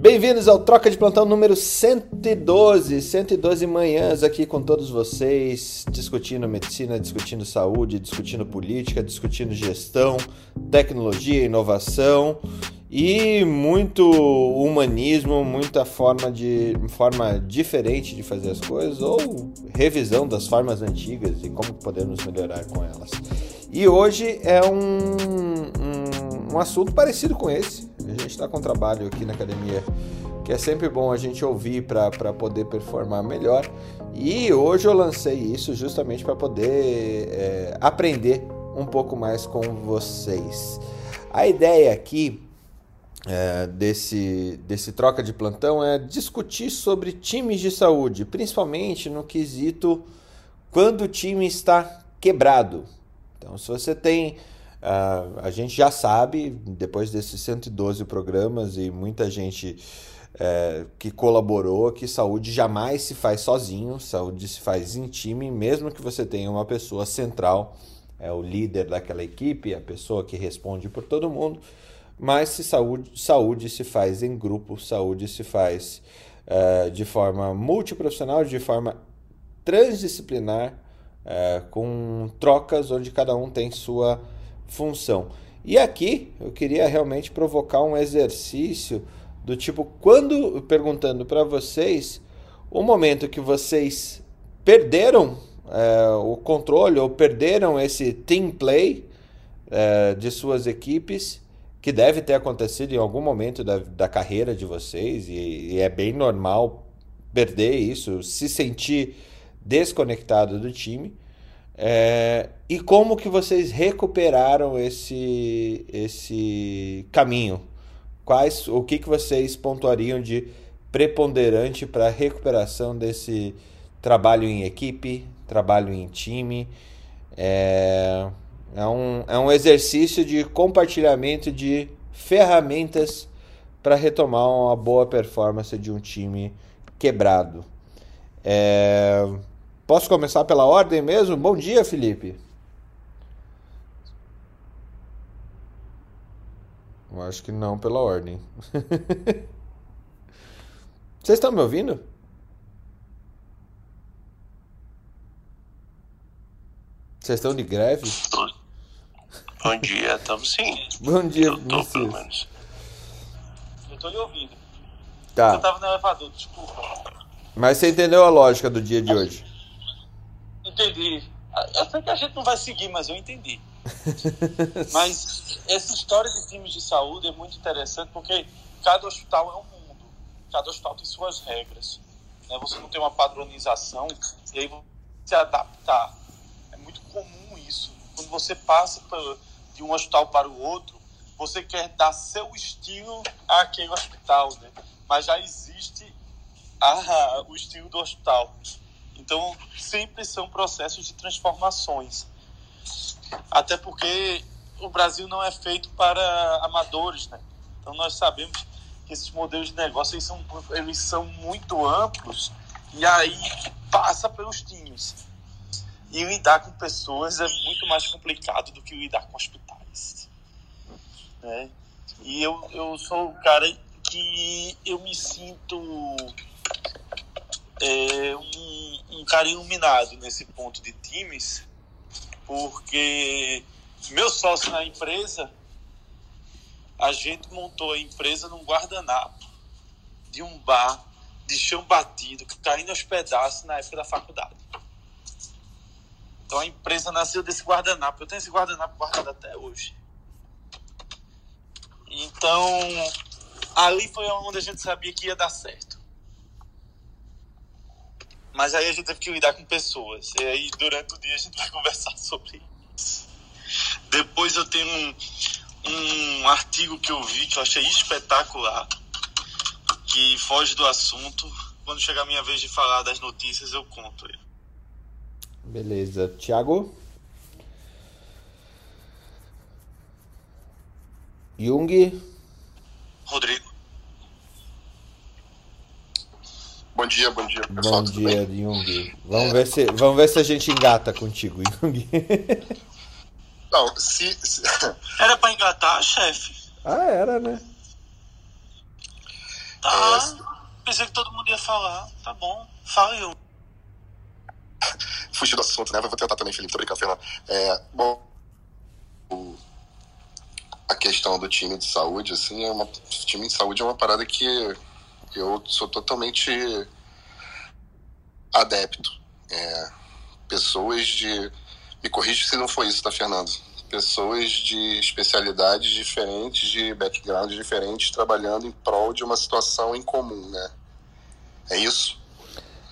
Bem-vindos ao Troca de Plantão número 112, 112 manhãs aqui com todos vocês, discutindo medicina, discutindo saúde, discutindo política, discutindo gestão, tecnologia, inovação e muito humanismo, muita forma de forma diferente de fazer as coisas ou revisão das formas antigas e como podemos melhorar com elas. E hoje é um, um, um assunto parecido com esse, a gente está com trabalho aqui na academia que é sempre bom a gente ouvir para poder performar melhor. E hoje eu lancei isso justamente para poder é, aprender um pouco mais com vocês. A ideia aqui é, desse, desse troca de plantão é discutir sobre times de saúde, principalmente no quesito quando o time está quebrado. Então, se você tem Uh, a gente já sabe, depois desses 112 programas e muita gente é, que colaborou, que saúde jamais se faz sozinho, saúde se faz em time, mesmo que você tenha uma pessoa central, é o líder daquela equipe, a pessoa que responde por todo mundo, mas se saúde, saúde se faz em grupo, saúde se faz é, de forma multiprofissional, de forma transdisciplinar, é, com trocas onde cada um tem sua função. E aqui eu queria realmente provocar um exercício do tipo quando perguntando para vocês o momento que vocês perderam é, o controle ou perderam esse team play é, de suas equipes que deve ter acontecido em algum momento da, da carreira de vocês e, e é bem normal perder isso, se sentir desconectado do time. É, e como que vocês recuperaram esse, esse caminho? Quais, o que, que vocês pontuariam de preponderante para a recuperação desse trabalho em equipe, trabalho em time? É, é, um, é um exercício de compartilhamento de ferramentas para retomar uma boa performance de um time quebrado. É, Posso começar pela ordem mesmo? Bom dia, Felipe. Eu acho que não pela ordem. Vocês estão me ouvindo? Vocês estão de greve? Bom dia, estamos sim. Bom dia, Eu tô, pelo menos. Eu tô lhe ouvindo. Tá. Eu tava no elevador, desculpa. Mas você entendeu a lógica do dia de hoje? Entendi. Eu sei que a gente não vai seguir, mas eu entendi. mas essa história de times de saúde é muito interessante porque cada hospital é um mundo. Cada hospital tem suas regras. Né? Você não tem uma padronização e aí você se adaptar. É muito comum isso. Quando você passa de um hospital para o outro, você quer dar seu estilo àquele hospital, né? mas já existe a, o estilo do hospital. Então, sempre são processos de transformações. Até porque o Brasil não é feito para amadores, né? Então, nós sabemos que esses modelos de negócio eles são, eles são muito amplos e aí passa pelos times. E lidar com pessoas é muito mais complicado do que lidar com hospitais. Né? E eu, eu sou o cara que eu me sinto é, um, um cara iluminado nesse ponto de times, porque meu sócio na empresa, a gente montou a empresa num guardanapo de um bar de chão batido, caindo aos pedaços na época da faculdade. Então a empresa nasceu desse guardanapo. Eu tenho esse guardanapo guardado até hoje. Então, ali foi onde a gente sabia que ia dar certo. Mas aí a gente teve que lidar com pessoas. E aí durante o dia a gente vai conversar sobre isso. Depois eu tenho um, um artigo que eu vi que eu achei espetacular, que foge do assunto. Quando chegar a minha vez de falar das notícias, eu conto ele. Beleza. Tiago? Jung? Rodrigo. Bom dia, bom dia, pessoal. Bom dia, bem? Jung. Vamos, ver se, vamos ver se a gente engata contigo, Jung. Não, se, se- Era pra engatar, chefe. ah, era, né? Tá. Pensei que todo mundo ia falar. Tá bom. Fala eu. Fugir do assunto, né? Vou tentar também, Felipe. Tô brincando, Fernando. É, bom, o- a questão do time de saúde, assim, é uma, time de saúde é uma parada que eu sou totalmente adepto. É, pessoas de. Me corrija se não foi isso, tá, Fernando? Pessoas de especialidades diferentes, de backgrounds diferentes, trabalhando em prol de uma situação em comum, né? É isso?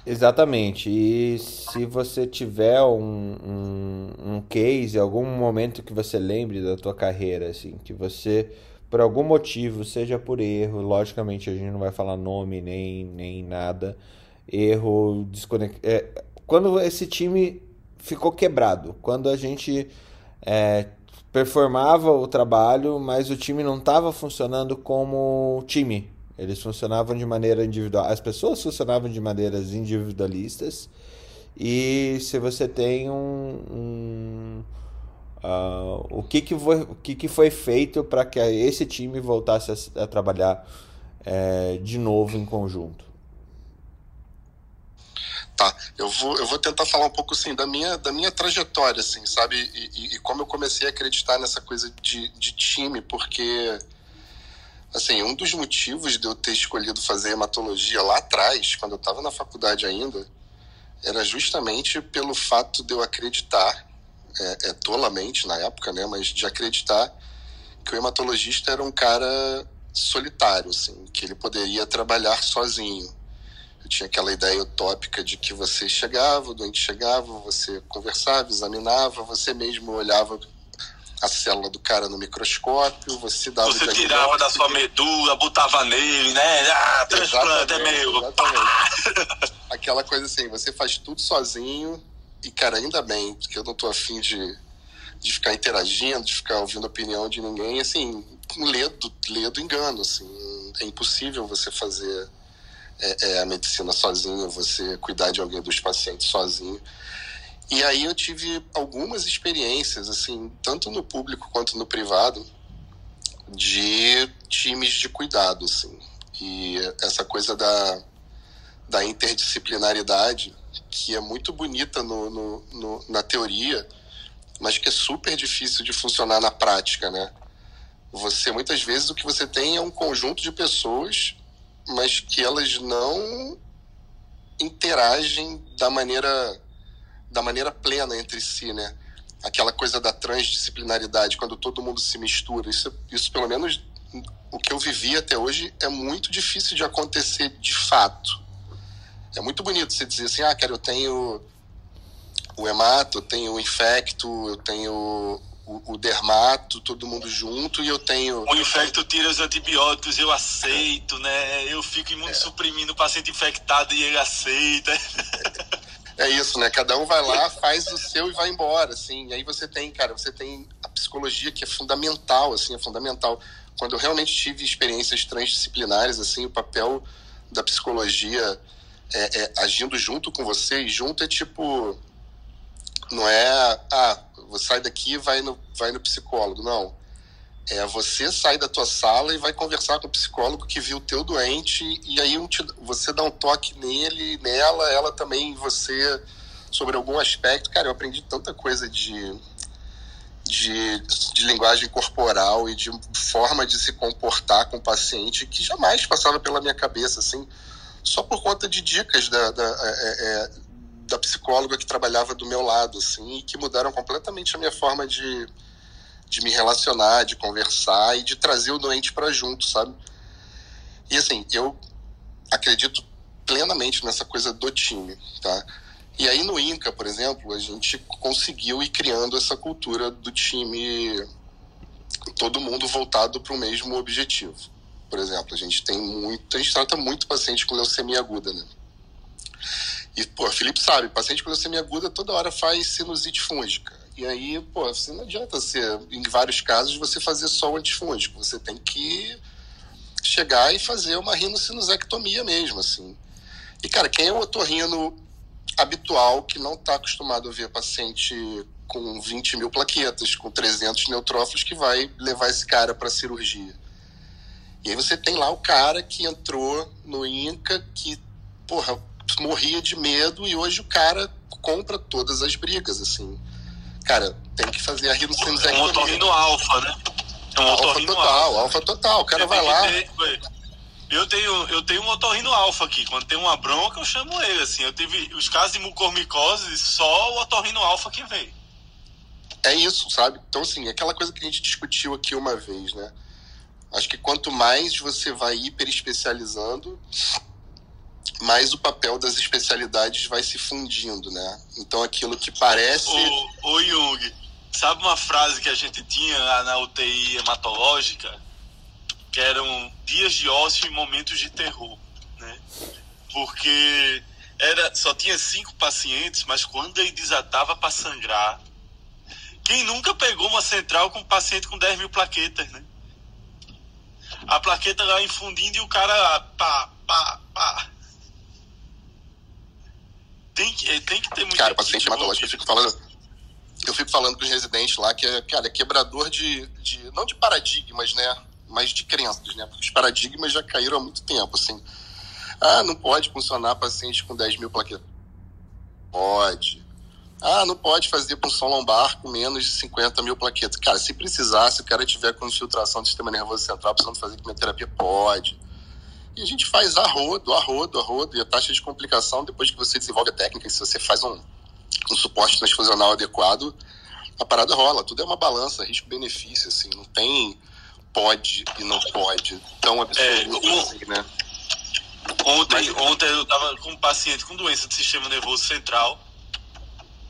Exatamente. E se você tiver um, um, um case, algum momento que você lembre da tua carreira, assim, que você, por algum motivo, seja por erro, logicamente a gente não vai falar nome nem, nem nada, erro, desconex... é, quando esse time ficou quebrado, quando a gente é, performava o trabalho, mas o time não estava funcionando como time. Eles funcionavam de maneira individual. As pessoas funcionavam de maneiras individualistas. E se você tem um ah, o que, que, foi, o que, que foi feito para que esse time voltasse a, a trabalhar eh, de novo em conjunto? Tá, eu vou, eu vou tentar falar um pouco assim da minha, da minha trajetória, assim, sabe? E, e- e como eu comecei a acreditar nessa coisa de, de time, porque assim, um dos motivos de eu ter escolhido fazer hematologia lá atrás, quando eu estava na faculdade ainda, era justamente pelo fato de eu acreditar, é, é, tolamente na época, né? Mas de acreditar que o hematologista era um cara solitário, assim, que ele poderia trabalhar sozinho. Eu tinha aquela ideia utópica de que você chegava, o doente chegava, você conversava, examinava, você mesmo olhava a célula do cara no microscópio, você dava Você tirava da sua medula, botava nele, né? Ah, transplante é meu. Aquela coisa assim, você faz tudo sozinho e, cara, ainda bem, porque eu não tô afim de, de ficar interagindo, de ficar ouvindo a opinião de ninguém, assim, ledo, ledo engano, assim, é impossível você fazer é, é, a medicina sozinho, você cuidar de alguém dos pacientes sozinho. E aí eu tive algumas experiências, assim, tanto no público quanto no privado, de times de cuidado, assim. E essa coisa da, da interdisciplinaridade, que é muito bonita no, no, no, na teoria, mas que é super difícil de funcionar na prática, né? Você, muitas vezes, o que você tem é um conjunto de pessoas, mas que elas não interagem da maneira da maneira plena entre si, né? Aquela coisa da transdisciplinaridade, quando todo mundo se mistura. Isso, isso pelo menos, o que eu vivi até hoje é muito difícil de acontecer de fato. É muito bonito você dizer assim, ah, cara, eu tenho o hemato, eu tenho o infecto, eu tenho o, o dermato, todo mundo junto, e eu tenho... O infecto tira os antibióticos, eu aceito, né? Eu fico imunossuprimindo o paciente infectado e ele aceita. É isso, né? Cada um vai lá, faz o seu e vai embora, assim. E aí você tem, cara, você tem a psicologia que é fundamental, assim, é fundamental. Quando eu realmente tive experiências transdisciplinares, assim, o papel da psicologia é, é, agindo junto com você, e junto é tipo, não é, ah, você sai daqui e vai no, vai no psicólogo, não. É você sai da tua sala e vai conversar com o psicólogo que viu o teu doente e aí um te- você dá um toque nele, nela, ela também, você, sobre algum aspecto. Cara, eu aprendi tanta coisa de, de, de linguagem corporal e de forma de se comportar com o paciente que jamais passava pela minha cabeça, assim, só por conta de dicas da, da, é, é, da psicóloga que trabalhava do meu lado, assim, e que mudaram completamente a minha forma de, de me relacionar, de conversar e de trazer o doente para junto, sabe? E assim, eu acredito plenamente nessa coisa do time, tá? E aí no Inca, por exemplo, a gente conseguiu ir criando essa cultura do time, todo mundo voltado para o mesmo objetivo. Por exemplo, a gente tem muito, a gente trata muito paciente com leucemia aguda, né? E, pô, Felipe sabe, paciente com leucemia aguda toda hora faz sinusite fúngica. E aí, pô, você não adianta ser, em vários casos, você fazer só o antifúngico. Você tem que chegar e fazer uma rinocinusectomia mesmo, assim. E, cara, quem é o otorrino habitual que não está acostumado a ver paciente com 20 mil plaquetas, com 300 neutrófilos, que vai levar esse cara para cirurgia? E aí você tem lá o cara que entrou no Inca, que, porra, morria de medo e hoje o cara compra todas as brigas, assim. Cara, tem que fazer a É um otorrino alfa, né? É um Alfa total, alfa. total. O cara Você vai lá. ter- Eu tenho, eu tenho um otorrino alfa aqui. Quando tem uma bronca, eu chamo ele. Assim, eu tive os casos de mucormicose, só o otorrino alfa que veio. É isso, sabe? Então, assim, aquela coisa que a gente discutiu aqui uma vez, né? Acho que quanto mais você vai hiper especializando, mais o papel das especialidades vai se fundindo, né? Então, aquilo que parece. Ô, ô Jung, sabe uma frase que a gente tinha lá na UTI hematológica? Que eram dias de ócio e momentos de terror, né? Porque era, só tinha cinco pacientes, mas quando ele desatava para sangrar, quem nunca pegou uma central com um paciente com 10 mil plaquetas, né? A plaqueta lá infundindo e o cara pá, pá, pá. Tem que, eh, tem que ter muito Cara, paciente hematológico, eu fico falando. Eu fico falando com os residentes lá que é, cara, é quebrador de, de. Não de paradigmas, né? Mas de crenças, né? Porque os paradigmas já caíram há muito tempo, assim. Ah, não pode funcionar paciente com 10 mil plaquetas. Pode. Ah, não pode fazer punção lombar com menos de 50 mil plaquetas. Cara, se precisar, se o cara tiver com infiltração do sistema nervoso central, precisando fazer quimioterapia, pode. E a gente faz a rodo, a rodo, a rodo. E a taxa de complicação, depois que você desenvolve a técnica, se você faz um, um suporte transfusional adequado, a parada rola. Tudo é uma balança, risco-benefício, assim. Não tem pode e não pode tão absoluto É, assim, né? Ontem, ontem eu tava com um paciente com doença do sistema nervoso central,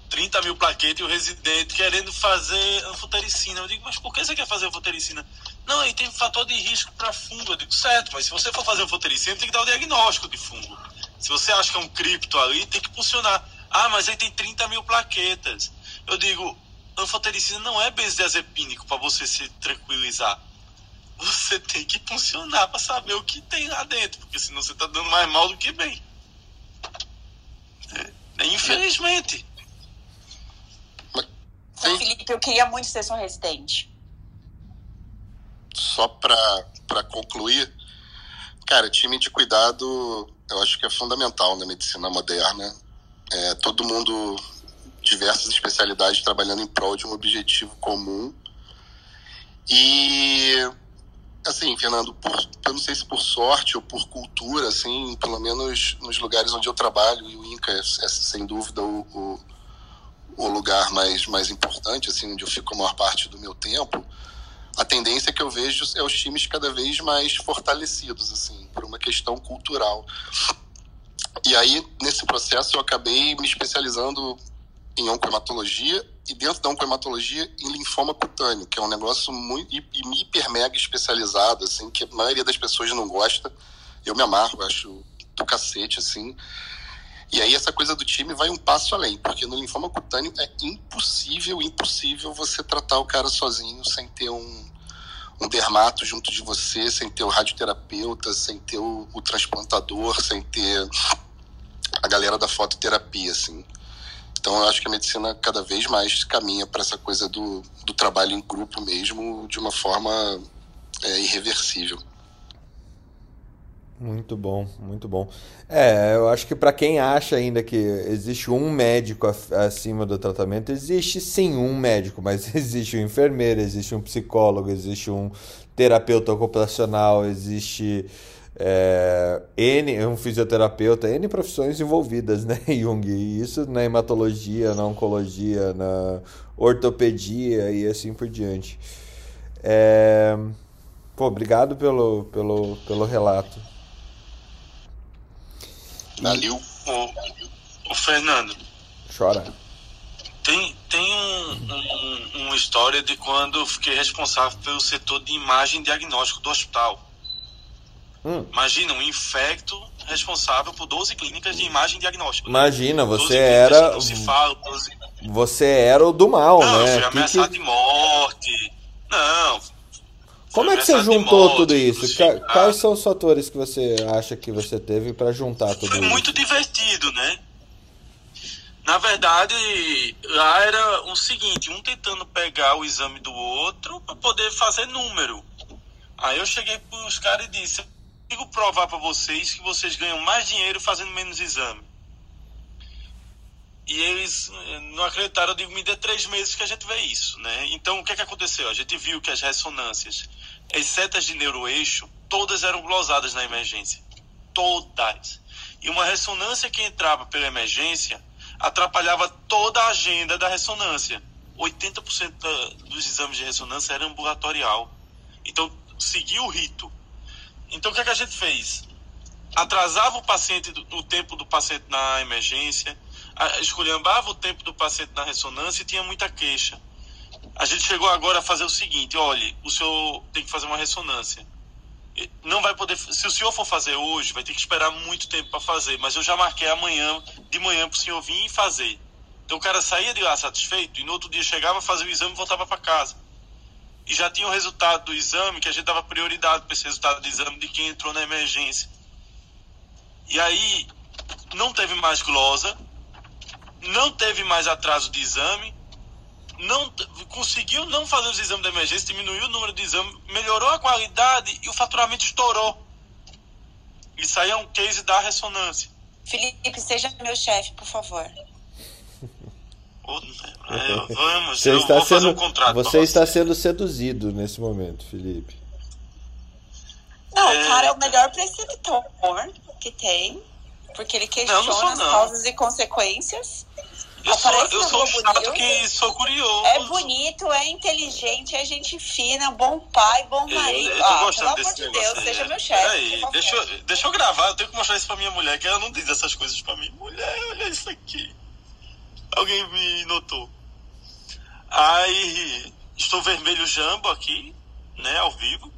30 mil plaquetas, e o residente querendo fazer anfotericina. Eu digo, mas por que você quer fazer anfotericina? Não, aí tem fator de risco para fungo. Eu digo, certo, mas se você for fazer anfotericina, tem que dar o diagnóstico de fungo. Se você acha que é um cripto ali, tem que funcionar. Ah, mas aí tem 30 mil plaquetas. Eu digo, anfotericina não é benzodiazepínico para você se tranquilizar você tem que funcionar para saber o que tem lá dentro, porque senão você tá dando mais mal do que bem. É, infelizmente. Sim. Felipe, eu queria muito ser sua residente. só para concluir, cara, time de cuidado eu acho que é fundamental na medicina moderna. É, todo mundo, diversas especialidades trabalhando em prol de um objetivo comum. E, assim, Fernando, por, eu não sei se por sorte ou por cultura, assim, pelo menos nos lugares onde eu trabalho, e o INCA é, é sem dúvida o, o, o lugar mais, mais importante, assim, onde eu fico a maior parte do meu tempo a tendência que eu vejo é os times cada vez mais fortalecidos, assim, por uma questão cultural. E aí, nesse processo, eu acabei me especializando em oncohematologia e dentro da oncohematologia em linfoma cutâneo, que é um negócio muito hi- hiper mega especializado, assim, que a maioria das pessoas não gosta. Eu me amarro, acho do cacete, assim. E aí essa coisa do time vai um passo além, porque no linfoma cutâneo é impossível, impossível você tratar o cara sozinho sem ter um, um dermato junto de você, sem ter o radioterapeuta, sem ter o, o transplantador, sem ter a galera da fototerapia, assim. Então eu acho que a medicina cada vez mais caminha para essa coisa do, do trabalho em grupo mesmo, de uma forma é, irreversível. Muito bom, muito bom. É, eu acho que para quem acha ainda que existe um médico acima do tratamento, existe sim um médico, mas existe um enfermeiro, existe um psicólogo, existe um terapeuta ocupacional, existe é, N, um fisioterapeuta, N profissões envolvidas, né, Jung? E isso na hematologia, na oncologia, na ortopedia e assim por diante. É, pô, obrigado pelo, pelo, pelo relato. Valeu. O, o Fernando, Chora. tem, tem um, um- uma história de quando eu fiquei responsável pelo setor de imagem diagnóstico do hospital. Hum. Imagina, um infecto responsável por 12 clínicas de imagem diagnóstico. Imagina, 12 você era Não se fala, 12 você era o do mal, Não, eu né? fui Que ameaçado que- de morte. Não. Como é que você juntou morte, tudo isso? Ca- crucificado. Quais são os fatores que você acha que você teve para juntar tudo Foi isso? muito divertido, né? Na verdade, lá era o seguinte, um tentando pegar o exame do outro para poder fazer número. Aí eu cheguei pros caras e disse: eu consigo provar para vocês que vocês ganham mais dinheiro fazendo menos exame. E eles eh, não acreditaram, eu digo, me dê três meses que a gente vê isso, né? Então, o que, é que aconteceu? A gente viu que as ressonâncias, as setas de neuroeixo, todas eram glosadas na emergência. Todas. E uma ressonância que entrava pela emergência atrapalhava toda a agenda da ressonância. 80% dos exames de ressonância era ambulatorial. Então, seguia o rito. Então, o que, é que a gente fez? Atrasava o paciente, o tempo do paciente na emergência, esculhambava o tempo do paciente na ressonância e tinha muita queixa. A gente chegou agora a fazer o seguinte: olhe, o senhor tem que fazer uma ressonância. Não vai poder, se o senhor for fazer hoje, vai ter que esperar muito tempo para fazer, mas eu já marquei amanhã, de manhã, para o senhor vir e fazer. Então o cara saía de lá satisfeito e no outro dia chegava, fazia o exame e voltava para casa. E já tinha o resultado do exame, que a gente dava prioridade para esse resultado do exame de quem entrou na emergência. E aí não teve mais glosa, não teve mais atraso de exame, não conseguiu não fazer os exames de emergência, diminuiu o número de exames, melhorou a qualidade e o faturamento estourou. Isso aí é um case da ressonância. Felipe, seja meu chefe, por favor. É, vamos, você está sendo, um você está sendo seduzido nesse momento, Felipe. Não, é... o cara é o melhor preceptor que tem, porque ele questiona não, não as causas e consequências. Eu sou, eu sou chato que sou curioso. É bonito, é inteligente, é gente fina, bom pai, bom marido. Eu, eu ah, pelo amor de Deus, aí. seja meu chefe. Peraí, deixa, eu, deixa eu gravar, eu tenho que mostrar isso pra minha mulher, que ela não diz essas coisas pra mim. Mulher, olha isso aqui. Alguém me notou. Aí, estou vermelho jambo aqui, né, ao vivo.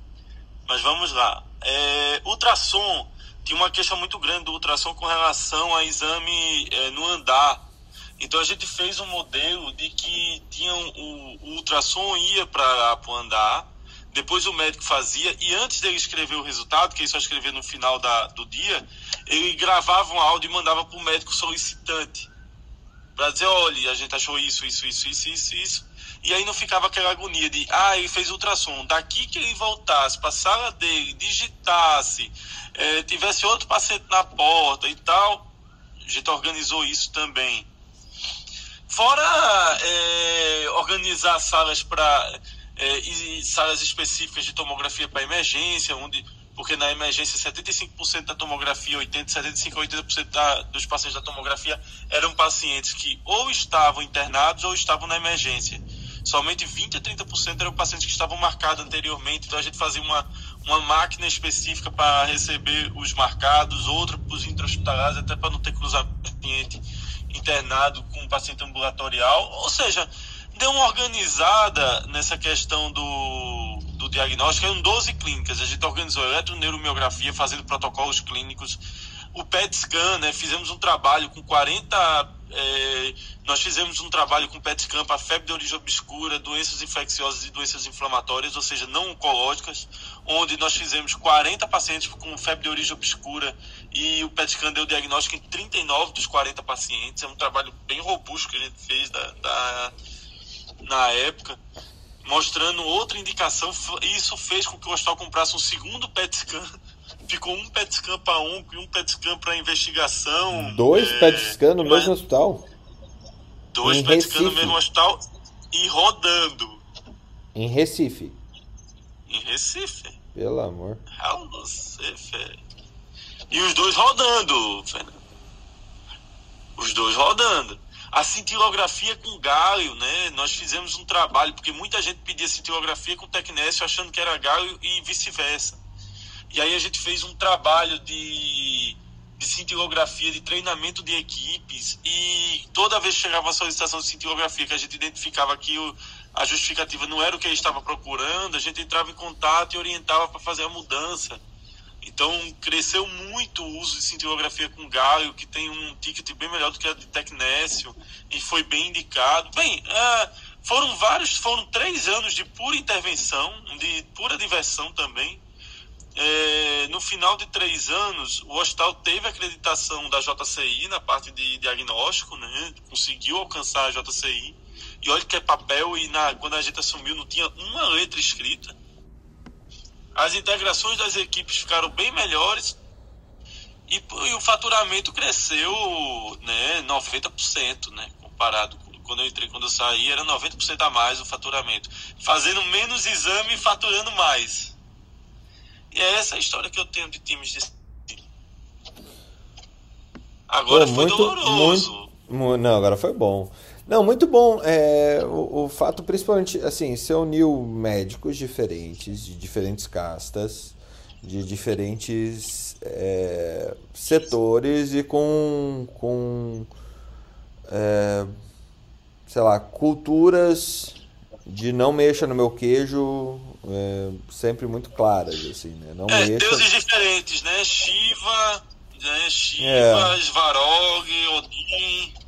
Mas vamos lá. É, ultrassom, tinha uma queixa muito grande do ultrassom com relação a exame é, no andar então a gente fez um modelo de que tinha um, o, o ultrassom ia para andar, depois o médico fazia, e antes dele escrever o resultado, que ele só escrevia no final da, do dia, ele gravava um áudio e mandava para o médico solicitante. Para dizer, olha, a gente achou isso, isso, isso, isso, isso, isso. E aí não ficava aquela agonia de, ah, ele fez ultrassom. Daqui que ele voltasse para a sala dele, digitasse, é, tivesse outro paciente na porta e tal. A gente organizou isso também. Fora é, organizar salas para é, salas específicas de tomografia para emergência, onde porque na emergência 75% da tomografia, 80, 75 a 80% da, dos pacientes da tomografia eram pacientes que ou estavam internados ou estavam na emergência. Somente 20 a 30% eram pacientes que estavam marcados anteriormente, então a gente fazia uma, uma máquina específica para receber os marcados, outra para os intra-hospitalares, até para não ter cruzamento paciente internado com paciente ambulatorial, ou seja, deu uma organizada nessa questão do, do diagnóstico. Eram 12 clínicas, a gente organizou eletroneuromiografia, fazendo protocolos clínicos, o PET scan, né, fizemos um trabalho com 40. É, nós fizemos um trabalho com PET scan para febre de origem obscura, doenças infecciosas e doenças inflamatórias, ou seja, não oncológicas, onde nós fizemos 40 pacientes com febre de origem obscura e o PET scan deu diagnóstico em 39 dos 40 pacientes. É um trabalho bem robusto que a gente fez da, da na época, mostrando outra indicação. Isso fez com que o hospital comprasse um segundo PET scan. Ficou um PET scan para um e um PET scan para investigação. Dois é, PET scan no mesmo hospital? Dois em PET scan no mesmo hospital e rodando. Em Recife. Em Recife. Pelo amor. E os dois rodando, Fernando. Os dois rodando. A cintilografia com galho, né? Nós fizemos um trabalho, porque muita gente pedia cintilografia com tecnésio achando que era galho e vice-versa. E aí a gente fez um trabalho de, de cintilografia, de treinamento de equipes, e toda vez que chegava uma solicitação de cintilografia, que a gente identificava que o, a justificativa não era o que ele estava procurando, a gente entrava em contato e orientava para fazer a mudança. Então cresceu muito o uso de cintilografia com galho, que tem um ticket bem melhor do que a de Tecnécio, e foi bem indicado. Bem, uh, foram vários, foram três anos de pura intervenção, de pura diversão também. É, no final de três anos, o hospital teve acreditação da JCI na parte de diagnóstico, né? conseguiu alcançar a JCI. E olha que é papel, e na, quando a gente assumiu não tinha uma letra escrita as integrações das equipes ficaram bem melhores e, e o faturamento cresceu né, 90%, né, comparado com quando eu entrei, quando eu saí, era 90% a mais o faturamento. Fazendo menos exame e faturando mais. E é essa a história que eu tenho de times de Agora Pô, foi muito, doloroso. Muito, não, agora foi bom. Não, muito bom. É, o, o fato, principalmente, assim, você uniu médicos diferentes, de diferentes castas, de diferentes é, setores e com, com é, sei lá, culturas de não mexa no meu queijo é, sempre muito claras, assim, né? Não é, mexa... deuses diferentes, né? Shiva, né? Shiva, é. Svarog, Odin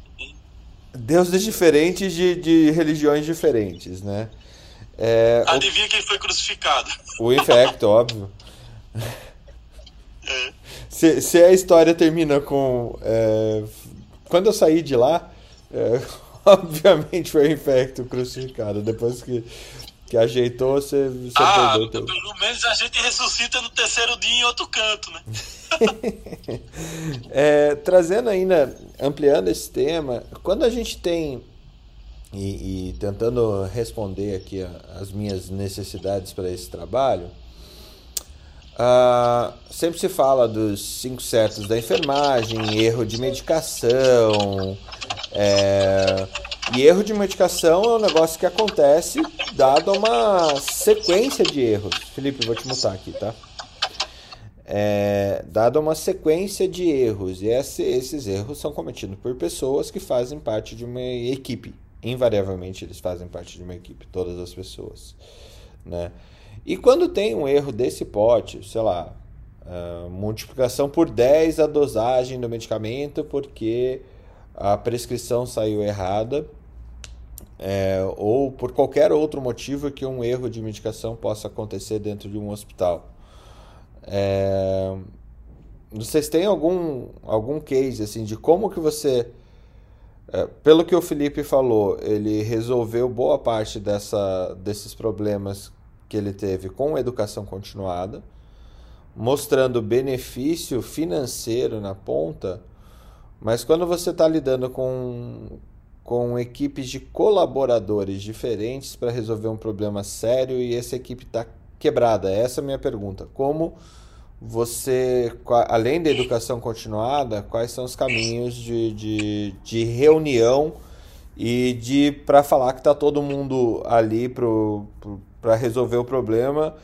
deuses diferentes de, de religiões diferentes, né? É, Adivinha o... quem foi crucificado? O Infecto, óbvio. É. Se, se, a história termina com. É, quando eu saí de lá, é, obviamente foi o Infecto crucificado. Depois que que ajeitou, você, você ah, perdeu. Pelo menos a gente ressuscita no terceiro dia em outro canto, né? é, trazendo ainda, ampliando esse tema, quando a gente tem e, e tentando responder aqui as minhas necessidades para esse trabalho, uh, sempre se fala dos cinco certos da enfermagem, erro de medicação, é, e erro de medicação é um negócio que acontece dado uma sequência de erros. Felipe, vou te mutar aqui, tá? É, dado uma sequência de erros. E esse, esses erros são cometidos por pessoas que fazem parte de uma equipe. Invariavelmente eles fazem parte de uma equipe, todas as pessoas. Né? E quando tem um erro desse pote, sei lá, uh, multiplicação por 10 a dosagem do medicamento porque a prescrição saiu errada é, ou por qualquer outro motivo que um erro de medicação possa acontecer dentro de um hospital. É, vocês têm algum, algum case assim de como que você é, pelo que o Felipe falou, ele resolveu boa parte dessa, desses problemas que ele teve com educação continuada, mostrando benefício financeiro na ponta, mas quando você está lidando com, com equipes de colaboradores diferentes para resolver um problema sério e essa equipe está quebrada? Essa é a minha pergunta. Como você, além da educação continuada, quais são os caminhos de, de, de reunião e de para falar que está todo mundo ali para resolver o problema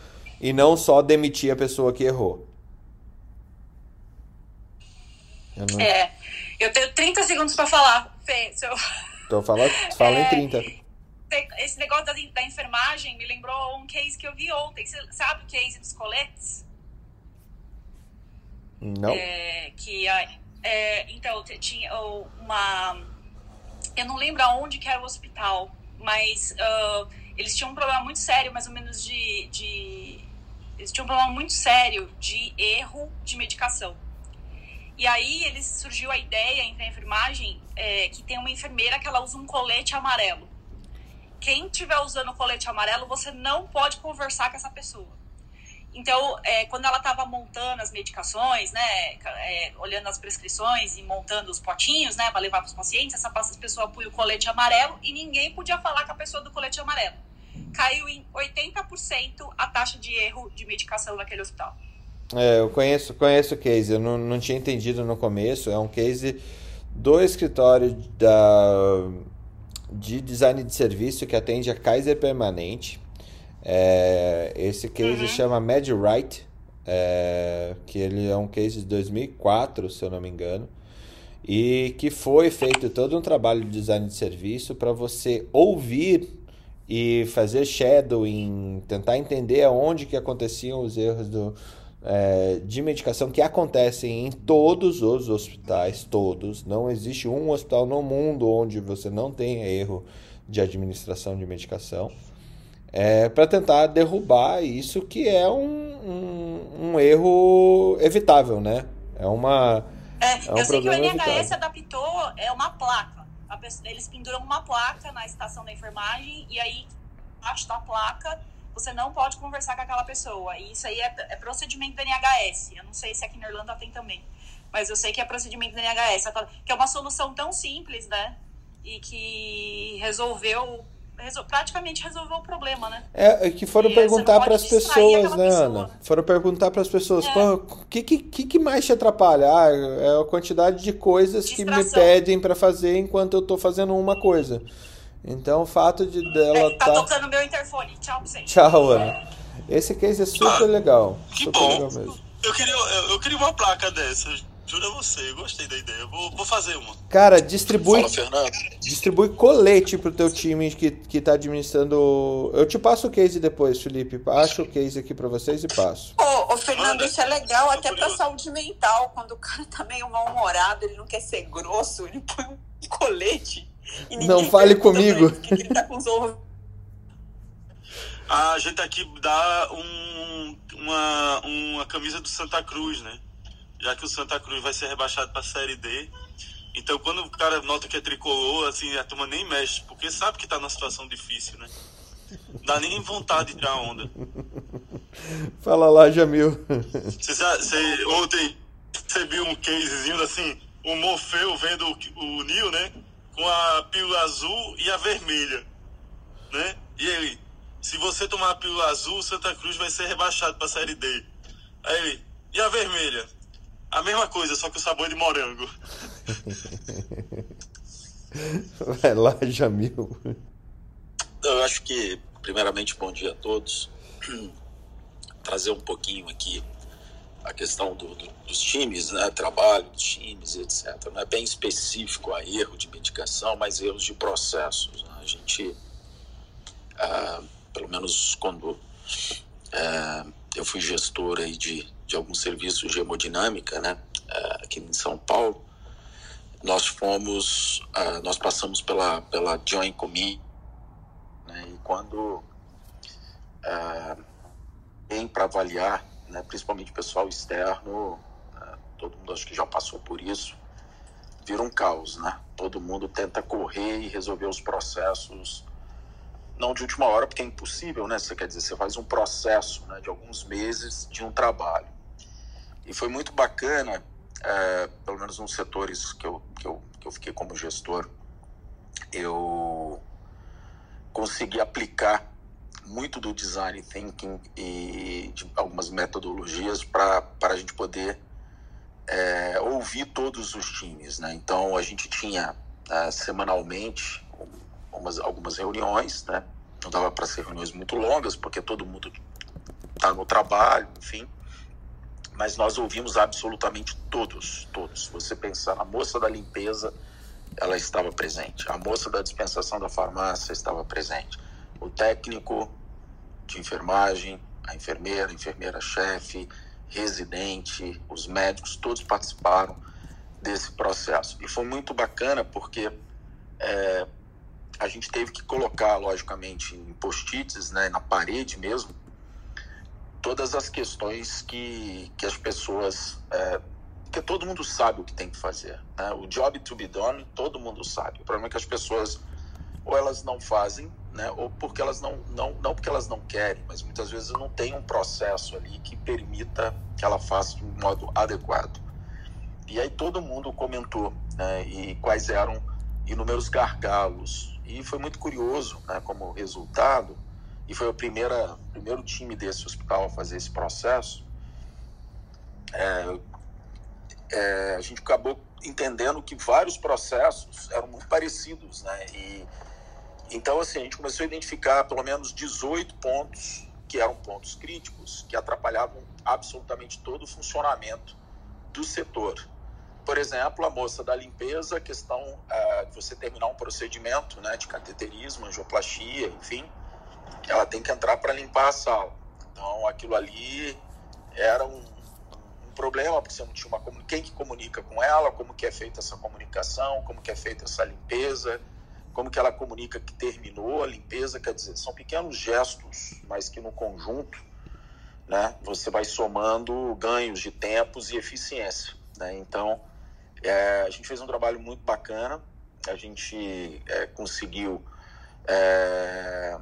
e não só demitir a pessoa que errou? Não... É, eu tenho 30 segundos para falar, Fê. Eu... Então fala, fala é, em 30. Esse negócio da, da, enfermagem me lembrou um case que eu vi ontem. Você sabe o case dos coletes? Não. É, que é, então tinha uma eu não lembro aonde que era o hospital mas uh, eles tinham um problema muito sério mais ou menos de, de eles tinham um problema muito sério de erro de medicação e aí eles surgiu a ideia entre a enfermagem é, que tem uma enfermeira que ela usa um colete amarelo. Quem estiver usando o colete amarelo, você não pode conversar com essa pessoa. Então, é, quando ela estava montando as medicações, né, é, olhando as prescrições e montando os potinhos, né, para levar para os pacientes, essa pessoa põe o colete amarelo e ninguém podia falar com a pessoa do colete amarelo. Caiu em 80% a taxa de erro de medicação naquele hospital. É, eu conheço, conheço o case, eu não, não tinha entendido no começo. É um case do escritório da, de design de serviço que atende a Kaiser Permanente. É, esse case uhum. chama MedRight, é, que ele é um case de 2004, se eu não me engano, e que foi feito todo um trabalho de design de serviço para você ouvir e fazer shadowing, tentar entender aonde que aconteciam os erros do, é, de medicação que acontecem em todos os hospitais, todos. Não existe um hospital no mundo onde você não tenha erro de administração de medicação. É, para tentar derrubar isso que é um, um, um, erro evitável, né? É uma. É, é um eu sei que o NHS evitável. adaptou é uma placa. Pessoa, eles penduram uma placa na estação da enfermagem e aí, abaixo da placa, você não pode conversar com aquela pessoa. E isso aí é, é procedimento da NHS. Eu não sei se aqui na Irlanda tem também. Mas eu sei que é procedimento da NHS. Que é uma solução tão simples, né? E que resolveu resol... praticamente resolveu o problema, né? É, que foram e perguntar para as pessoas, né, pessoa, Ana? Foram perguntar para as pessoas, é. o que, que, que mais te atrapalha? Ah, é a quantidade de coisas Distração. que me pedem para fazer enquanto eu estou fazendo uma coisa. Então, o fato de dela é, tá, tá tocando meu interfone. Tchau pra você. Tchau, Ana. Esse case é super ah, legal. Que super bom. Legal mesmo. Eu queria, eu, eu queria uma placa dessas. Juro a você, eu gostei da ideia. Vou, vou fazer uma. Cara, distribui. Fala, Fernando. Distribui colete pro teu time que, que tá administrando. Eu te passo o case depois, Felipe. Acho o case aqui pra vocês e passo. Ô, ô Fernando, Manda. isso é legal até pra saúde mental. Quando o cara tá meio mal-humorado, ele não quer ser grosso, ele põe um colete. Não fale comigo. Tá com a gente aqui dá um, uma, uma camisa do Santa Cruz, né? já que o Santa Cruz vai ser rebaixado para a Série D. Então, quando o cara nota que é tricolor, assim, a turma nem mexe, porque sabe que está numa situação difícil, né? Dá nem vontade de tirar onda. Fala lá, Jamil. Você, você, ontem recebi um casezinho assim, o Morfeu vendo o, o Nil, né? Com a pílula azul e a vermelha, né? E ele, se você tomar a pílula azul, Santa Cruz vai ser rebaixado para a Série D. Aí ele, e a vermelha? A mesma coisa, só que o sabor é de morango. Vai lá, Jamil. Eu acho que, primeiramente, bom dia a todos. Trazer um pouquinho aqui a questão do, do, dos times, né? trabalho dos times, etc. Não é bem específico a erro de medicação, mas erros de processos. Né? A gente, ah, pelo menos quando ah, eu fui gestor aí de, de alguns serviços de hemodinâmica, né, eh, aqui em São Paulo, nós fomos, nós passamos pela, pela Joint Committee, né, e quando vem para avaliar, né, principalmente pessoal externo, uh, todo mundo acho que já passou por isso, vira um caos, né? Todo mundo tenta correr e resolver os processos não de última hora, porque é impossível, né? Você quer dizer, você faz um processo né, de alguns meses de um trabalho. E foi muito bacana, é, pelo menos nos setores que eu, que, eu, que eu fiquei como gestor, eu consegui aplicar muito do design thinking e de algumas metodologias para a gente poder é, ouvir todos os times. Né? Então, a gente tinha é, semanalmente algumas, algumas reuniões, né? não dava para ser reuniões muito longas, porque todo mundo está no trabalho, enfim mas nós ouvimos absolutamente todos, todos. Se você pensar na moça da limpeza, ela estava presente. A moça da dispensação da farmácia estava presente. O técnico de enfermagem, a enfermeira, a enfermeira-chefe, residente, os médicos, todos participaram desse processo. E foi muito bacana porque é, a gente teve que colocar, logicamente, em post-its, né, na parede mesmo, todas as questões que, que as pessoas. É, porque todo mundo sabe o que tem que fazer. Né? O job to be done, todo mundo sabe. O problema é que as pessoas ou elas não fazem, né? ou porque elas não, não, não porque elas não querem, mas muitas vezes não tem um processo ali que permita que ela faça de um modo adequado. E aí todo mundo comentou né? e quais eram inúmeros gargalos. E foi muito curioso, né? como resultado, e foi o primeira, primeiro time desse hospital a fazer esse processo, é, é, a gente acabou entendendo que vários processos eram muito parecidos, né? E, então, assim, a gente começou a identificar pelo menos 18 pontos que eram pontos críticos, que atrapalhavam absolutamente todo o funcionamento do setor. Por exemplo, a moça da limpeza, a questão uh, de você terminar um procedimento né, de cateterismo, angioplastia, enfim, ela tem que entrar para limpar a sala. Então aquilo ali era um, um, problema, porque você não tinha uma quem que comunica com ela, como que é feita essa comunicação, como que é feita essa limpeza, como que ela comunica que terminou a limpeza, quer dizer, são pequenos gestos, mas que no conjunto, né, você vai somando ganhos de tempos e eficiência, né? Então, é, a gente fez um trabalho muito bacana, a gente é, conseguiu é,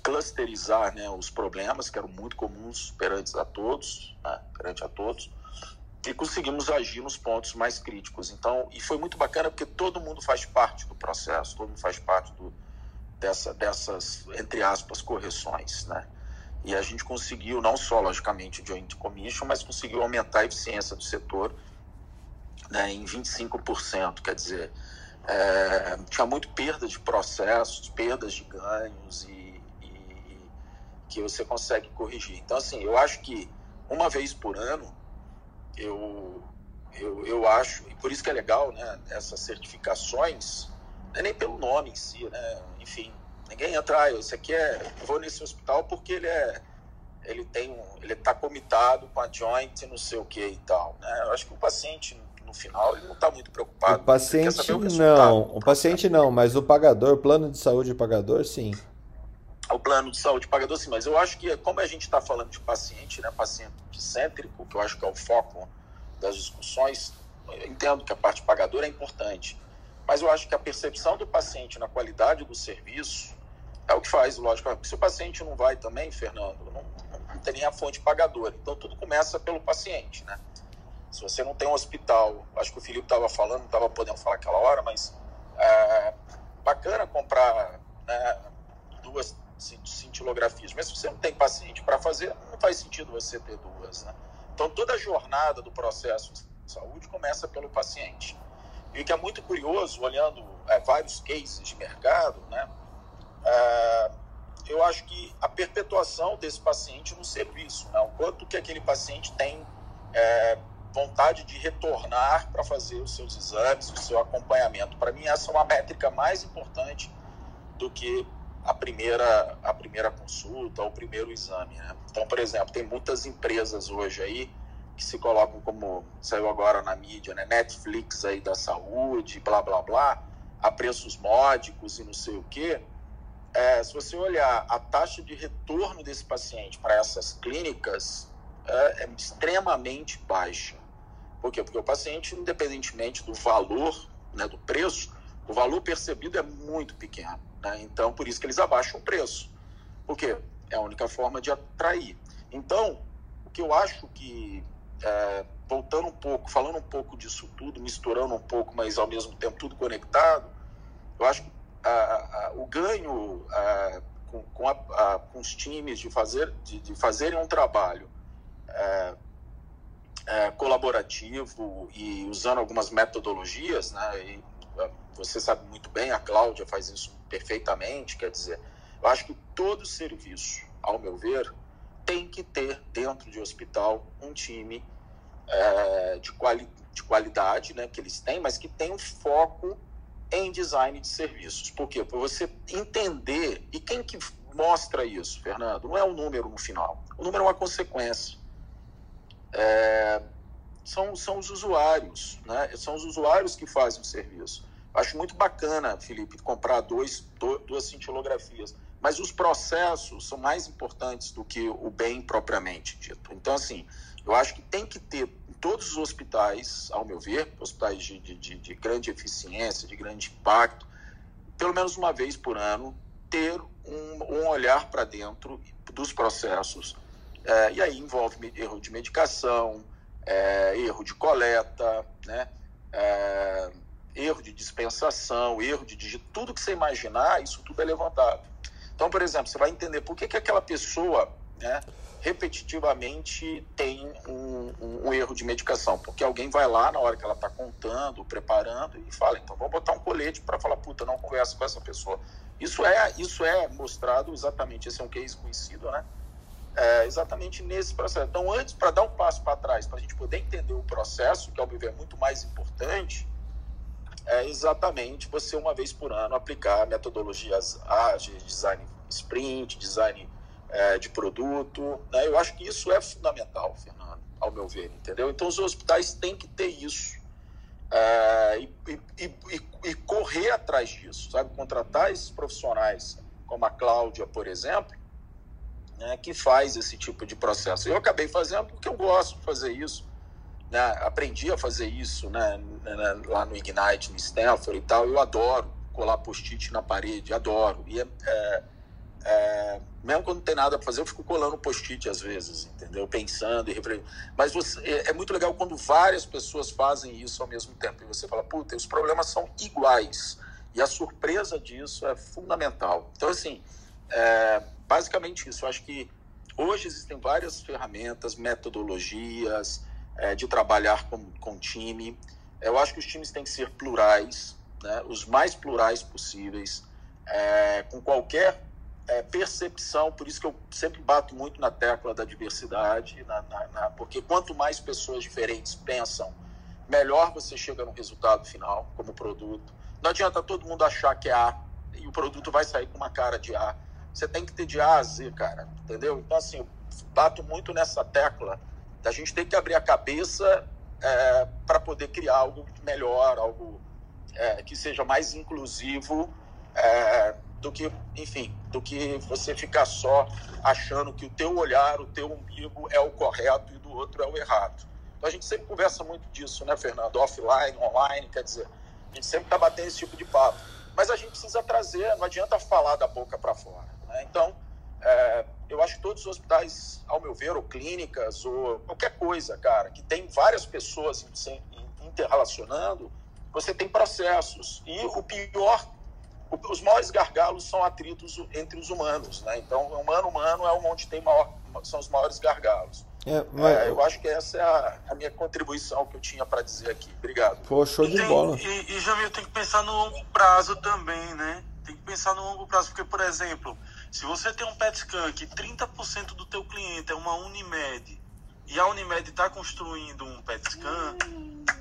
clusterizar né, os problemas que eram muito comuns perante a todos, né, perante a todos, e conseguimos agir nos pontos mais críticos. Então, e foi muito bacana porque todo mundo faz parte do processo, todo mundo faz parte do, dessa, dessas, entre aspas, correções, né? E a gente conseguiu, não só, logicamente, Joint Commission, mas conseguiu aumentar a eficiência do setor né, em 25%. Quer dizer, é, tinha muito perda de processos, perdas de ganhos e, e, que você consegue corrigir. Então, assim, eu acho que uma vez por ano, eu, eu, eu acho, e por isso que é legal, né, essas certificações, não é nem pelo nome em si, né, enfim, Ninguém entra, ah, esse aqui é, vou nesse hospital porque ele é, ele tem um, ele está comitado com a joint, não sei o que e tal, né? Eu acho que o paciente no final ele não está muito preocupado. O paciente o não, o paciente não, mas o pagador, o plano de saúde pagador, sim. O plano de saúde pagador, sim, mas eu acho que como a gente está falando de paciente, né, paciente cêntrico, que eu acho que é o foco das discussões, entendo que a parte pagadora é importante, mas eu acho que a percepção do paciente na qualidade do serviço é o que faz, lógico. Se o paciente não vai também, Fernando, não, não tem nem a fonte pagadora. Então, tudo começa pelo paciente, né? Se você não tem um hospital, acho que o Felipe estava falando, não estava podendo falar aquela hora, mas é bacana comprar né, duas cintilografias. Mas se você não tem paciente para fazer, não faz sentido você ter duas, né? Então, toda a jornada do processo de saúde começa pelo paciente. E o que é muito curioso, olhando é, vários cases de mercado, né? é, eu acho que a perpetuação desse paciente no serviço, né? o quanto que aquele paciente tem é, vontade de retornar para fazer os seus exames, o seu acompanhamento. Para mim, essa é uma métrica mais importante do que a primeira, a primeira consulta o primeiro exame. Né? Então, por exemplo, tem muitas empresas hoje aí que se colocam como, saiu agora na mídia, né? Netflix aí da saúde, blá, blá, blá, a preços módicos e não sei o quê é, se você olhar a taxa de retorno desse paciente para essas clínicas, é, é, extremamente baixa. Por quê? Porque o paciente, independentemente do valor, né, do preço, o valor percebido é muito pequeno. Né? Então, por isso que eles abaixam o preço. Por quê? É a única forma de atrair. Então, o que eu acho que, é, voltando um pouco, falando um pouco disso tudo, misturando um pouco, mas ao mesmo tempo tudo conectado, eu acho que o ganho com, com, a, com, os times de, fazer, de, de fazerem um trabalho é, é, colaborativo e usando algumas metodologias, né? E, você sabe muito bem, a Cláudia faz isso perfeitamente, quer dizer, eu acho que todo serviço, ao meu ver, tem que ter dentro de hospital um time é, de, quali de qualidade, né, que eles têm, mas que tem um foco em design de serviços. Por quê? Para você entender, e quem que mostra isso, Fernando? Não é um número no final. O número é uma consequência. É, são, são os usuários, né? São os usuários que fazem o serviço. Acho muito bacana, Felipe, comprar dois, duas cintilografias, mas os processos são mais importantes do que o bem propriamente dito. Então, assim, eu acho que tem que ter todos os hospitais, ao meu ver, hospitais de, de, de grande eficiência, de grande impacto, pelo menos uma vez por ano, ter um, um olhar para dentro dos processos. É, e aí envolve erro de medicação, é, erro de coleta, né? É, erro de dispensação, erro de digito, tudo que você imaginar, isso tudo é levantado. Então, por exemplo, você vai entender por que, que aquela pessoa né, repetitivamente tem um, um, um, erro de medicação, porque alguém vai lá na hora que ela está contando, preparando e fala, então vamos botar um colete para falar, puta, não conversa com essa pessoa. Isso é, isso é mostrado exatamente, esse é um case conhecido, né? É, exatamente nesse processo. Então, antes, para dar um passo para trás, para a gente poder entender o processo, que ao meu ver é muito mais importante, é exatamente você, uma vez por ano, aplicar metodologias ágeis, design sprint, design é, de produto. Né? Eu acho que isso é fundamental, Fernando, ao meu ver, entendeu? Então os hospitais têm que ter isso é, e, e, e, e, correr atrás disso, sabe? Contratar esses profissionais, como a Cláudia, por exemplo, né, que faz esse tipo de processo. Eu acabei fazendo porque eu gosto de fazer isso. Né? Aprendi a fazer isso né, né lá no Ignite, no Stanford e tal. Eu adoro colar post-it na parede, adoro. E é, é é, mesmo quando não tem nada para fazer, eu fico colando post-it às vezes, entendeu? Pensando e refletindo. Mas você, é, é, muito legal quando várias pessoas fazem isso ao mesmo tempo. E você fala, puta, os problemas são iguais. E a surpresa disso é fundamental. Então, assim, é, basicamente isso. Eu acho que hoje existem várias ferramentas, metodologias é, de trabalhar com, com time. Eu acho que os times têm que ser plurais, né? os mais plurais possíveis, é, com qualquer é, percepção, por isso que eu sempre bato muito na tecla da diversidade, na, na, na, porque quanto mais pessoas diferentes pensam, melhor você chega no resultado final como produto. Não adianta todo mundo achar que é A e o produto vai sair com uma cara de A. Você tem que ter de A a Z, cara, entendeu? Então, assim, eu bato muito nessa tecla da gente ter que abrir a cabeça é, para poder criar algo melhor, algo é, que seja mais inclusivo é, do que, enfim, do que você ficar só achando que o teu olhar, o teu umbigo é o correto e do outro é o errado. Então a gente sempre conversa muito disso, né, Fernando? Offline, online, quer dizer, a gente sempre está batendo esse tipo de papo. Mas a gente precisa trazer, não adianta falar da boca para fora. Né? Então, é, eu acho que todos os hospitais, ao meu ver, ou clínicas, ou qualquer coisa, cara, que tem várias pessoas se interrelacionando, você tem processos. E o pior os maiores gargalos são atritos entre os humanos, né? Então, humano-humano é onde tem maior, são os maiores gargalos. É, mas... é, eu acho que essa é a, a minha contribuição que eu tinha para dizer aqui. Obrigado. Pô, show de tem, bola. E, e Jamil, tem que pensar no longo prazo também, né? Tem que pensar no longo prazo, porque, por exemplo, se você tem um PET scan que 30% do teu cliente é uma Unimed e a Unimed está construindo um PET scan,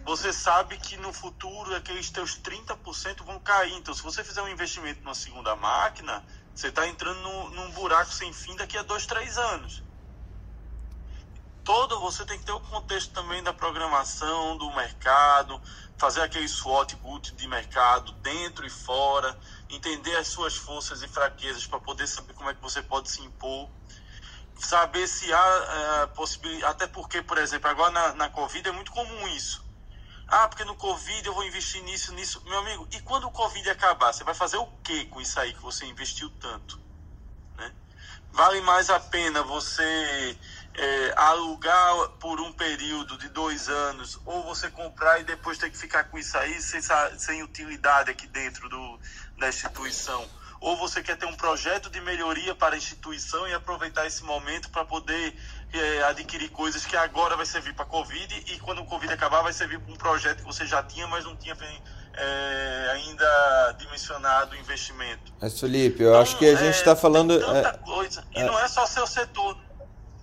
você sabe que no futuro aqueles teus 30% vão cair. Então, se você fizer um investimento numa segunda máquina, você está entrando no, num buraco sem fim daqui a dois, três anos. Todo você tem que ter o contexto também da programação, do mercado, fazer aquele SWOT good de mercado dentro e fora, entender as suas forças e fraquezas para poder saber como é que você pode se impor saber se há é, possibilidade. Até porque, por exemplo, agora na, na Covid é muito comum isso. Ah, porque no Covid eu vou investir nisso, nisso. Meu amigo, e quando o Covid acabar, você vai fazer o que com isso aí que você investiu tanto? Né? Vale mais a pena você é, alugar por um período de dois anos ou você comprar e depois ter que ficar com isso aí sem, sem utilidade aqui dentro do, da instituição? ou você quer ter um projeto de melhoria para a instituição e aproveitar esse momento para poder é, adquirir coisas que agora vai servir para a Covid e quando o Covid acabar vai servir para um projeto que você já tinha, mas não tinha é, ainda dimensionado o investimento. Mas Felipe, eu então, acho que a gente está é, falando... Tanta é, coisa, e não é só seu setor.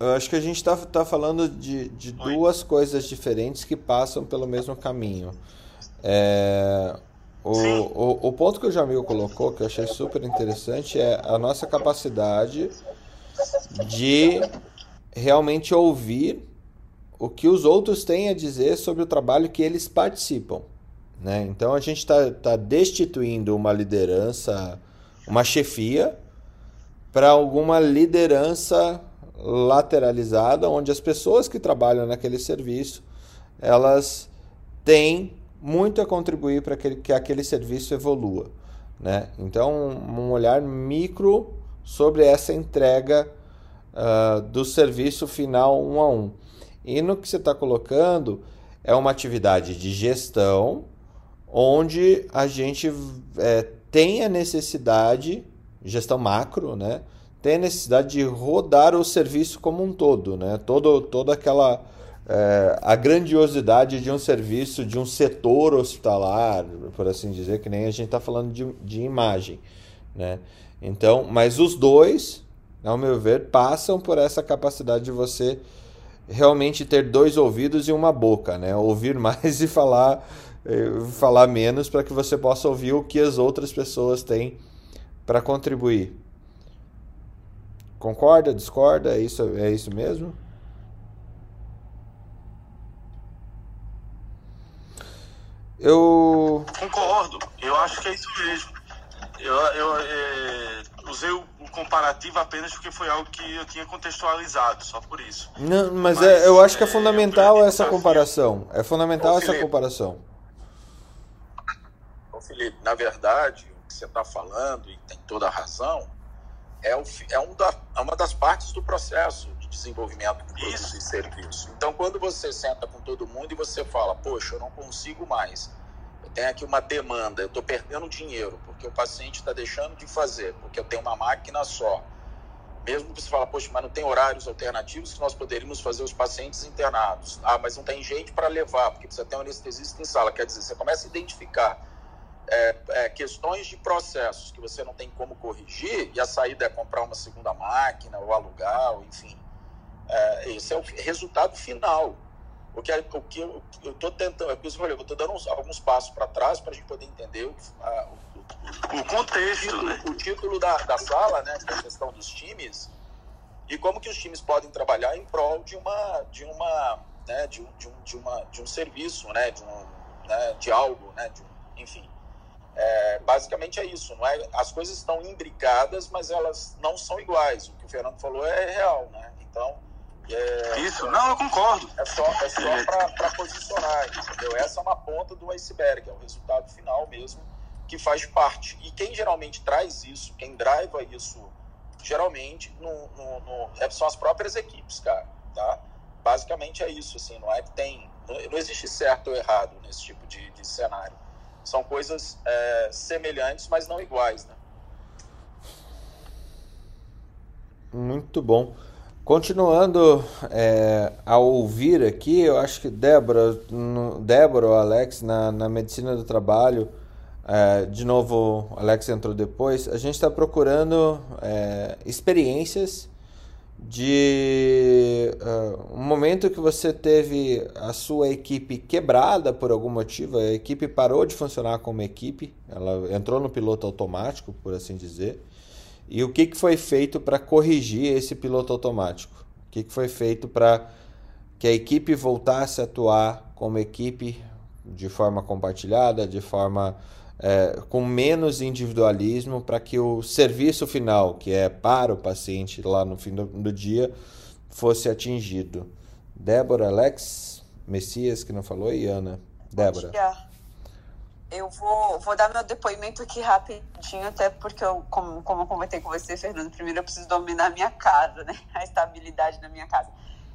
Eu acho que a gente está tá falando de, de duas coisas diferentes que passam pelo mesmo caminho. É, o, o, o, ponto que o Jamil colocou, que eu achei super interessante, é a nossa capacidade de realmente ouvir o que os outros têm a dizer sobre o trabalho que eles participam. Né? Então a gente está tá destituindo uma liderança, uma chefia, para alguma liderança lateralizada, onde as pessoas que trabalham naquele serviço elas têm muito a contribuir para que, que aquele serviço evolua. Né? Então, um olhar micro sobre essa entrega uh, do serviço final um a um. E no que você está colocando é uma atividade de gestão onde a gente é, tem a necessidade, gestão macro, né? Tem a necessidade de rodar o serviço como um todo, né? Todo, toda aquela é, a grandiosidade de um serviço, de um setor hospitalar, por assim dizer, que nem a gente está falando de, de imagem. Né? Então, mas os dois, ao meu ver, passam por essa capacidade de você realmente ter dois ouvidos e uma boca, né? Ouvir mais e falar, falar menos para que você possa ouvir o que as outras pessoas têm para contribuir. Concorda? Discorda? É isso, é isso mesmo? Eu. Concordo, eu acho que é isso mesmo. Eu, eu é, usei o, comparativo apenas porque foi algo que eu tinha contextualizado, só por isso. Não, mas, mas é, eu acho que é, é fundamental essa comparação. É fundamental Ô, essa comparação. Ô, Felipe, na verdade, o que você está falando, e tem toda a razão, é, o, é, um da, é uma das partes do processo de desenvolvimento do produto e serviço. Então, quando você senta com todo mundo e você fala, poxa, eu não consigo mais, eu tenho aqui uma demanda, eu estou perdendo dinheiro, porque o paciente está deixando de fazer, porque eu tenho uma máquina só. Mesmo que você fala, poxa, mas não tem horários alternativos que nós poderíamos fazer os pacientes internados. Ah, mas não tem gente para levar, porque precisa ter um anestesista em sala. Quer dizer, você começa a identificar é, é, questões de processos que você não tem como corrigir e a saída é comprar uma segunda máquina ou alugar, ou, enfim. É, esse é o resultado final. O que, o que eu estou tentando, é que eu falei, eu estou dando uns, alguns passos para trás para a gente poder entender o, a, o, o contexto, o título, né? o título da, da sala, né, da questão dos times e como que os times podem trabalhar em prol de uma, de uma, né, de, um, de, um, de uma, de um serviço, né, de um, né, de algo, né, de um, enfim. É, basicamente é isso, não é? As coisas estão imbricadas, mas elas não são iguais. O que o Fernando falou é real, né? Então, é, Isso, não, eu concordo. é só, é só para posicionar, entendeu? Essa é uma ponta do iceberg, é o resultado final mesmo que faz parte. E quem geralmente traz isso, quem driva isso, geralmente no, no, no, é, são as próprias equipes, cara, tá? Basicamente é isso, assim, não é que tem, não, não existe certo ou errado nesse tipo de, de cenário. São coisas é, semelhantes, mas não iguais, né? Muito bom. Continuando é, a ouvir aqui, eu acho que Débora, Débora ou Alex, na, na medicina do trabalho, é, de novo, Alex entrou depois, a gente está procurando é, experiências de uh, um momento que você teve a sua equipe quebrada por algum motivo, a equipe parou de funcionar como equipe, ela entrou no piloto automático, por assim dizer. E o que, que foi feito para corrigir esse piloto automático? O que, que foi feito para que a equipe voltasse a atuar como equipe de forma compartilhada, de forma é, com menos individualismo, para que o serviço final, que é para o paciente lá no fim do, do dia, fosse atingido? Débora, Alex, Messias, que não falou, e Ana. Débora. Eu vou, vou dar meu depoimento aqui rapidinho, até porque eu, como, como eu comentei com você, Fernando, primeiro eu preciso dominar a minha casa, né? A estabilidade da minha casa.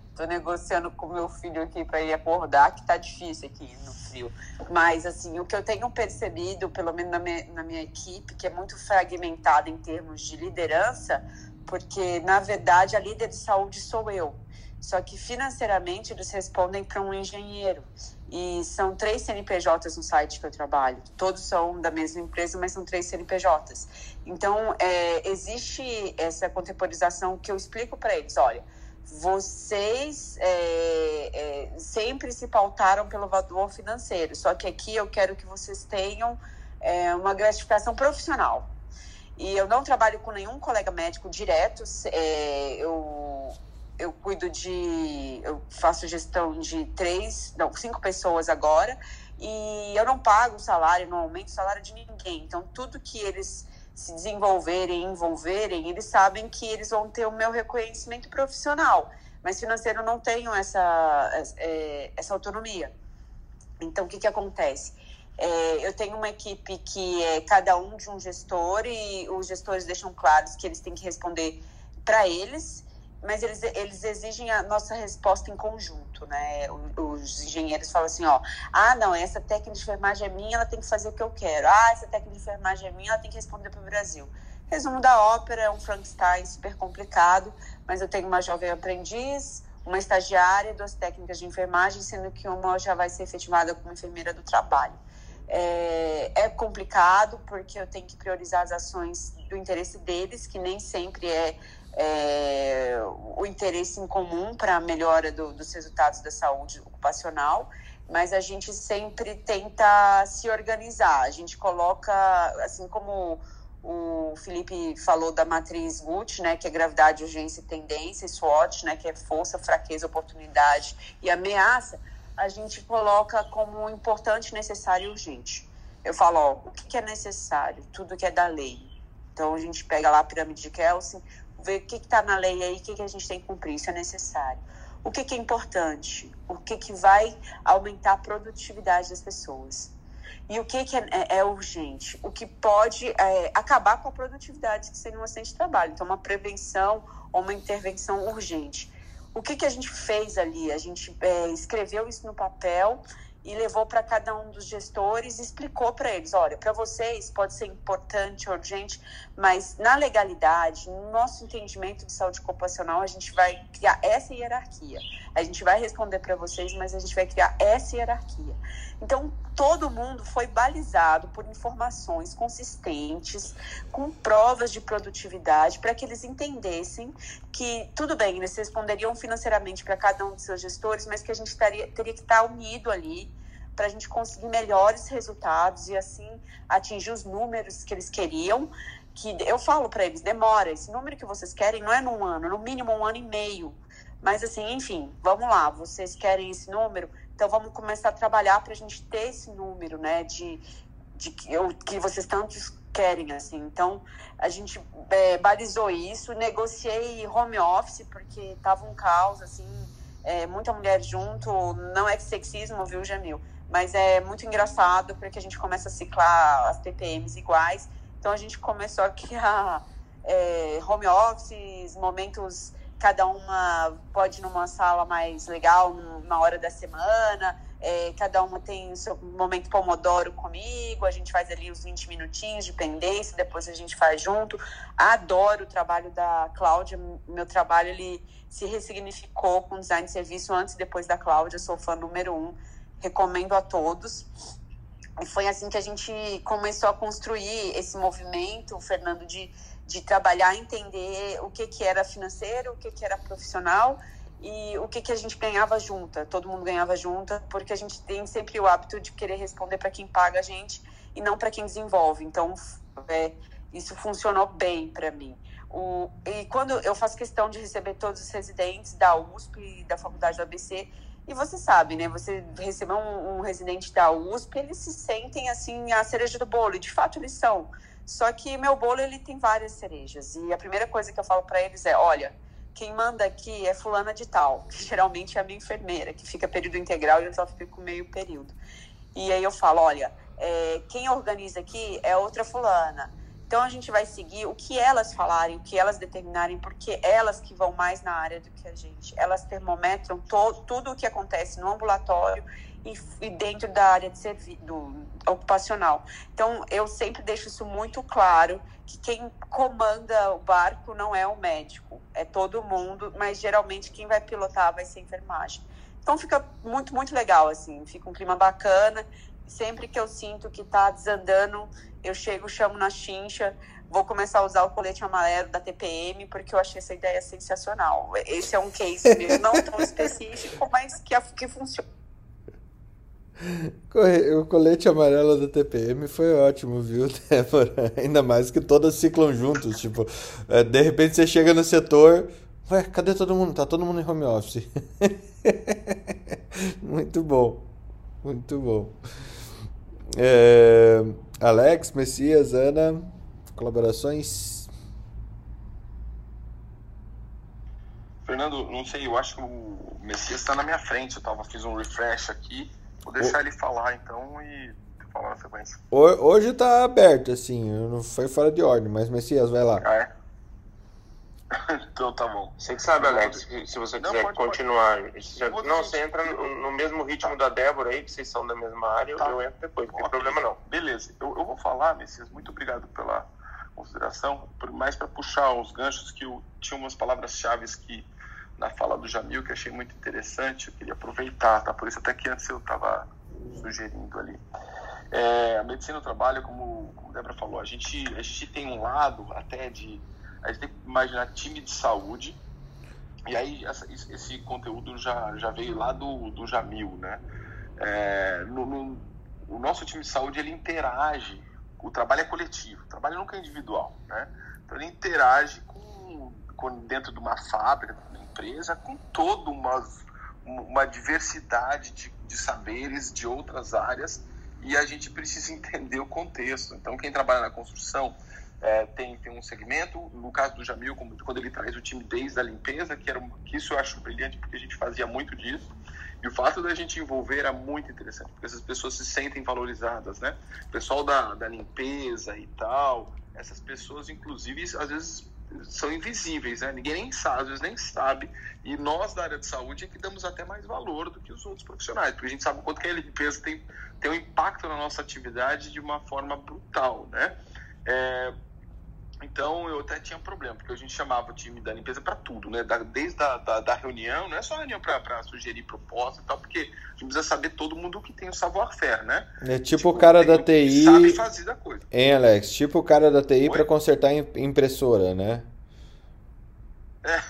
Estou negociando com meu filho aqui para ir acordar, que tá difícil aqui no frio. Mas, assim, o que eu tenho percebido, pelo menos na minha, na minha equipe, que é muito fragmentada em termos de liderança, porque, na verdade, a líder de saúde sou eu. Só que financeiramente eles respondem para um engenheiro. E são três CNPJs no site que eu trabalho. Todos são da mesma empresa, mas são três CNPJs. Então, é, existe essa contemporização que eu explico para eles: olha, vocês é, é, sempre se pautaram pelo valor financeiro, só que aqui eu quero que vocês tenham é, uma gratificação profissional. E eu não trabalho com nenhum colega médico direto, é, eu eu cuido de. Eu faço gestão de três, não, cinco pessoas agora, e eu não pago salário, não aumento o salário de ninguém. Então, tudo que eles se desenvolverem, envolverem, eles sabem que eles vão ter o meu reconhecimento profissional. Mas financeiro não tenho essa, é, essa autonomia. Então, o que, que acontece? É, eu tenho uma equipe que é cada um de um gestor e os gestores deixam claros que eles têm que responder para eles mas eles, eles exigem a nossa resposta em conjunto, né? Os engenheiros falam assim, ó, ah, não, essa técnica de enfermagem é minha, ela tem que fazer o que eu quero. Ah, essa técnica de enfermagem é minha, ela tem que responder para o Brasil. Resumo da ópera, é um Frankenstein super complicado, mas eu tenho uma jovem aprendiz, uma estagiária, duas técnicas de enfermagem, sendo que uma já vai ser efetivada como enfermeira do trabalho. É, é complicado porque eu tenho que priorizar as ações do interesse deles, que nem sempre é é, o interesse em comum para a melhora do, dos resultados da saúde ocupacional, mas a gente sempre tenta se organizar. A gente coloca, assim como o Felipe falou da matriz GUT, né, que é gravidade, urgência e tendência, e SWOT, né, que é força, fraqueza, oportunidade e ameaça, a gente coloca como importante, necessário e urgente. Eu falo, ó, o que é necessário? Tudo que é da lei. Então a gente pega lá a pirâmide de Kelsen, ver o que está na lei aí, o que, que a gente tem que cumprir, isso é necessário. O que, que é importante? O que, que vai aumentar a produtividade das pessoas? E o que, que é, é, é urgente? O que pode é, acabar com a produtividade que seria um acidente de trabalho. Então, uma prevenção ou uma intervenção urgente. O que, que a gente fez ali? A gente é, escreveu isso no papel e levou para cada um dos gestores explicou para eles: olha, para vocês pode ser importante, urgente, mas na legalidade, no nosso entendimento de saúde ocupacional, a gente vai criar essa hierarquia. A gente vai responder para vocês, mas a gente vai criar essa hierarquia. Então, todo mundo foi balizado por informações consistentes, com provas de produtividade, para que eles entendessem que, tudo bem, eles responderiam financeiramente para cada um dos seus gestores, mas que a gente taria, teria que estar unido ali para a gente conseguir melhores resultados e assim atingir os números que eles queriam. Que eu falo para eles, demora. Esse número que vocês querem não é num ano, no mínimo um ano e meio. Mas assim, enfim, vamos lá. Vocês querem esse número? Então vamos começar a trabalhar para a gente ter esse número, né? De, de que, eu, que vocês tanto querem, assim. Então a gente é, balizou isso, negociei home office porque tava um caos, assim, é, muita mulher junto. Não é sexismo, viu, Jamil? Mas é muito engraçado porque a gente começa a ciclar as TPMs iguais. Então a gente começou a criar é, home offices, momentos, cada uma pode ir numa sala mais legal, numa hora da semana. É, cada uma tem o seu momento pomodoro comigo, a gente faz ali os 20 minutinhos de pendência, depois a gente faz junto. Adoro o trabalho da Cláudia, meu trabalho ele se ressignificou com design de serviço antes e depois da Cláudia, sou fã número um recomendo a todos. E foi assim que a gente começou a construir esse movimento, Fernando, de, de trabalhar, entender o que, que era financeiro, o que, que era profissional e o que, que a gente ganhava junta. Todo mundo ganhava junta, porque a gente tem sempre o hábito de querer responder para quem paga a gente e não para quem desenvolve. Então, é, isso funcionou bem para mim. O, e quando eu faço questão de receber todos os residentes da USP e da Faculdade do ABC, e você sabe, né? Você receber um, um, residente da USP, eles se sentem assim a cereja do bolo. E de fato eles são. Só que meu bolo ele tem várias cerejas. E a primeira coisa que eu falo para eles é: olha, quem manda aqui é fulana de tal, que geralmente é a minha enfermeira, que fica período integral e eu só fico meio período. E aí eu falo: olha, é, quem organiza aqui é outra fulana. Então a gente vai seguir o que elas falarem, o que elas determinarem, porque elas que vão mais na área do que a gente. Elas termometram to, tudo o que acontece no ambulatório e, e dentro da área de serviço ocupacional. Então eu sempre deixo isso muito claro que quem comanda o barco não é o médico, é todo mundo, mas geralmente quem vai pilotar vai ser a enfermagem. Então fica muito, muito legal, assim, fica um clima bacana. Sempre que eu sinto que está desandando, eu chego, chamo na chincha, vou começar a usar o colete amarelo da TPM, porque eu achei essa ideia sensacional. Esse é um case mesmo, não tão específico, mas que, que funciona. O colete amarelo da TPM foi ótimo, viu, Débora? Ainda mais que todas ciclam juntos. Tipo, é, de repente você chega no setor. Ué, cadê todo mundo? Tá todo mundo em home office. Muito bom. Muito bom. É, Alex, Messias, Ana, colaborações? Fernando, não sei, eu acho que o Messias está na minha frente. Eu tava, fiz um refresh aqui. Vou deixar o... ele falar então e falar na sequência. Hoje está aberto, assim, não foi fora de ordem, mas Messias, vai lá. Ah, é? Então tá bom. Você que sabe, Alex, se você quiser não, continuar. Pode. não, você entra no, no, mesmo ritmo da Débora aí, que vocês são da mesma área, tá. eu entro depois, não tem okay. problema não. Beleza, eu, eu vou falar, Messias, muito obrigado pela consideração, mais para puxar os ganchos que eu tinha umas palavras-chave que na fala do Jamil que eu achei muito interessante, eu queria aproveitar, tá? Por isso até que antes eu estava sugerindo ali. É, a medicina do trabalho, como, como a Débora falou, a gente, a gente tem um lado até de a gente tem que imaginar time de saúde, e aí essa, esse conteúdo já, já veio lá do, do Jamil, né? É, no, no, o nosso time de saúde, ele interage, o trabalho é coletivo, o trabalho nunca é individual, né? Então ele interage com, com dentro de uma fábrica, de uma empresa, com toda uma, uma diversidade de, de saberes de outras áreas, e a gente precisa entender o contexto. Então, quem trabalha na construção, é, tem, tem um segmento, no caso do Jamil, quando ele traz o time desde a limpeza, que, era, que isso eu acho brilhante, porque a gente fazia muito disso, E o fato da gente envolver era muito interessante, porque essas pessoas se sentem valorizadas, né? O pessoal da, da limpeza e tal, essas pessoas, inclusive, às vezes são invisíveis, né? Ninguém nem sabe, às vezes nem sabe. E nós da área de saúde é que damos até mais valor do que os outros profissionais, porque a gente sabe o quanto que a limpeza tem, tem um impacto na nossa atividade de uma forma brutal, né? É, então eu até tinha problema, porque a gente chamava o time da limpeza para tudo, né? Da, desde a da, da, reunião, não é só reunião para sugerir propostas e tal, porque a gente precisa saber todo mundo que tem o savoir-faire, né? É tipo, tipo o cara da TI. Sabe fazer da coisa. Hein, Alex? Tipo o cara da TI para consertar impressora, né? É,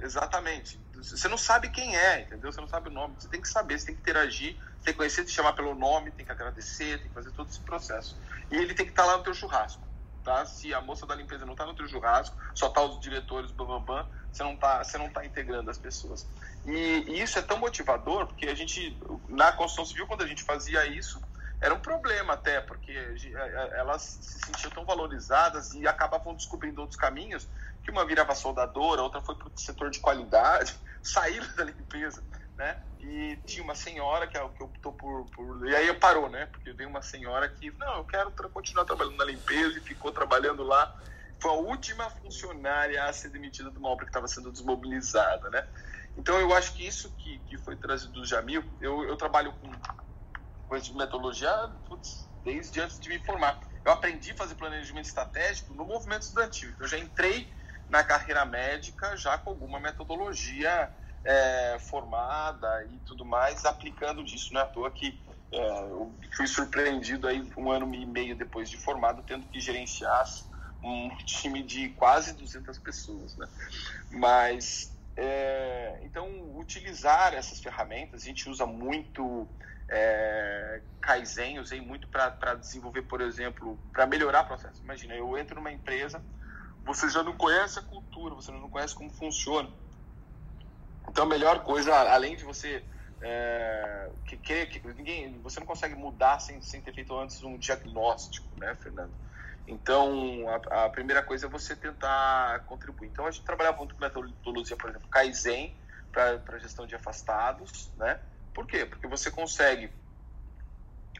exatamente. Você não sabe quem é, entendeu? Você não sabe o nome. Você tem que saber, você tem que interagir, tem que conhecer, te chamar pelo nome, tem que agradecer, tem que fazer todo esse processo. E ele tem que estar lá no teu churrasco tá? Se a moça da limpeza não está no teu churrasco, só tá os diretores, bam, bam, você não tá, você não tá integrando as pessoas. E, e, isso é tão motivador, porque a gente, na construção civil, quando a gente fazia isso, era um problema até, porque elas se sentiam tão valorizadas e acabavam descobrindo outros caminhos, que uma virava soldadora, outra foi para o setor de qualidade, saíram da limpeza, né? E tinha uma senhora que, é que optou por, por. E aí parou, né? Porque veio uma senhora que, não, eu quero continuar trabalhando na limpeza e ficou trabalhando lá. Foi a última funcionária a ser demitida de uma obra que estava sendo desmobilizada, né? Então eu acho que isso que, que foi trazido do Jamil, eu, eu trabalho com coisas de metodologia putz, desde antes de me formar. Eu aprendi a fazer planejamento estratégico no movimento estudantil. Eu já entrei na carreira médica já com alguma metodologia é, formada e tudo mais, aplicando disso. Não é à toa que é, eu fui surpreendido aí um ano e meio depois de formado, tendo que gerenciar um time de quase 200 pessoas. Né? Mas, é, então, utilizar essas ferramentas, a gente usa muito é, Kaizen, usei muito para desenvolver, por exemplo, para melhorar o processo. Imagina, eu entro numa empresa, você já não conhece a cultura, você não conhece como funciona então a melhor coisa, além de você é, que, que, que, ninguém, você não consegue mudar sem, sem ter feito antes um diagnóstico, né, Fernando? Então, a, a primeira coisa é você tentar contribuir. Então, a gente trabalhava muito com metodologia, por exemplo, Kaizen, para gestão de afastados, né? Por quê? Porque você consegue,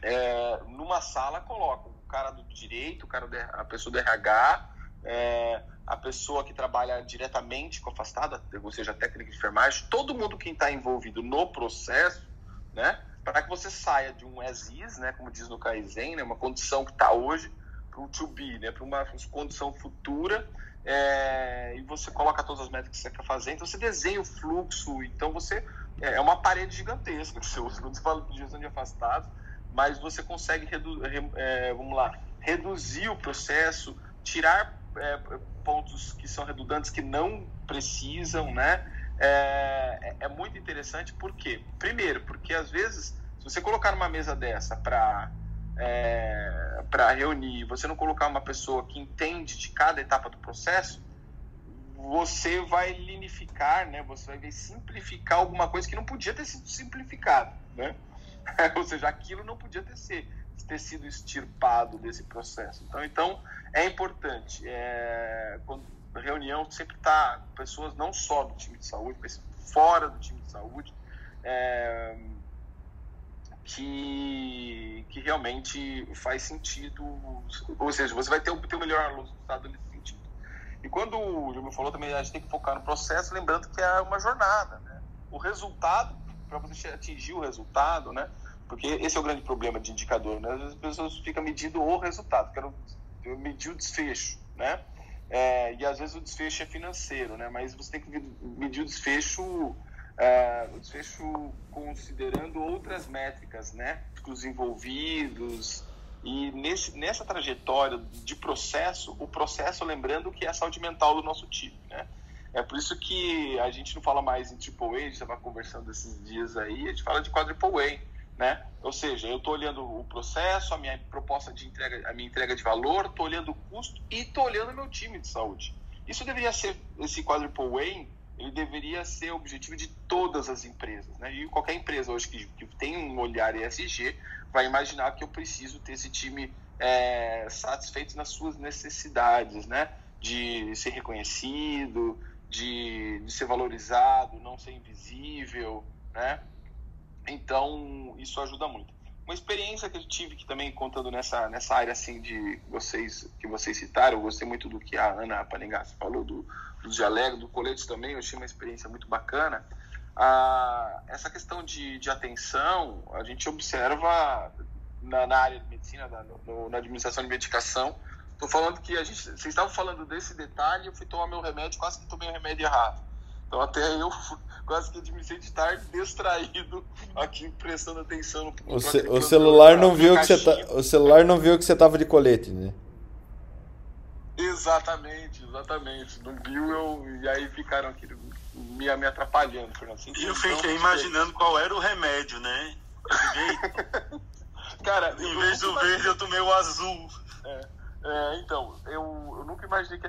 é, numa sala, coloca o cara do direito, o cara do, a pessoa do RH, é, a pessoa que trabalha diretamente com afastada, ou seja, a técnica de enfermagem, todo mundo que está envolvido no processo, né, para que você saia de um as is, né, como diz no Kaizen, né, uma condição que está hoje, para um to be, né, para uma condição futura, é, e você coloca todas as métricas que você quer fazer, então você desenha o fluxo, então você é, é uma parede gigantesca que você usa quando você fala de gestão de afastados, mas você consegue redu é, vamos lá, reduzir o processo, tirar é, pontos que são redundantes que não precisam, né? É, é, muito interessante, por quê? Primeiro, porque às vezes, se você colocar numa mesa dessa para é, para reunir, você não colocar uma pessoa que entende de cada etapa do processo, você vai linificar, né? Você vai simplificar alguma coisa que não podia ter sido simplificado, né? Ou seja, aquilo não podia ter sido ter sido extirpado desse processo. Então, então é importante. É, quando reunião sempre está pessoas não só do time de saúde, mas fora do time de saúde, é, que, que realmente faz sentido. Ou seja, você vai ter o, ter o melhor resultado nesse sentido. E quando o Júlio falou também, a gente tem que focar no processo, lembrando que é uma jornada. Né? O resultado, para você atingir o resultado, né? Porque esse é o grande problema de indicador, né? As pessoas ficam medindo o resultado, quero medir o desfecho, né? É, e às vezes o desfecho é financeiro, né? Mas você tem que medir o desfecho, é, o desfecho considerando outras métricas, né? Os envolvidos e nesse, nessa trajetória de processo, o processo lembrando que é a saúde mental do nosso time, né? É por isso que a gente não fala mais em triple A, a gente estava conversando esses dias aí, a gente fala de quadruple A né? Ou seja, eu estou olhando o processo, a minha proposta de entrega, a minha entrega de valor, estou olhando o custo e estou olhando o meu time de saúde. Isso deveria ser, esse quadruple way, ele deveria ser o objetivo de todas as empresas, né? E qualquer empresa hoje que, que tem um olhar ESG vai imaginar que eu preciso ter esse time é, satisfeito nas suas necessidades, né? De ser reconhecido, de, de ser valorizado, não ser invisível, né? Então, isso ajuda muito. Uma experiência que eu tive que também contando nessa, nessa área assim de vocês que vocês citaram, eu gostei muito do que a Ana Panegassi falou do, do dialeto, do colete também, eu achei uma experiência muito bacana. Ah, essa questão de, de atenção, a gente observa na, na área de medicina, na, no, na administração de medicação. Estou falando que a gente, vocês estavam falando desse detalhe, eu fui tomar meu remédio, quase que tomei o remédio errado. Então até eu quase que admiti de estar distraído aqui prestando atenção no, o, ce o celular não viu que você tá, o celular não viu que você tava de colete, né? Exatamente, exatamente. Não viu eu e aí ficaram aqui me, me atrapalhando, Assim, e eu fiquei então, imaginando qual era o remédio, né? Cara, em vez do verde eu tomei o azul. É, é, então, eu, eu nunca imaginei que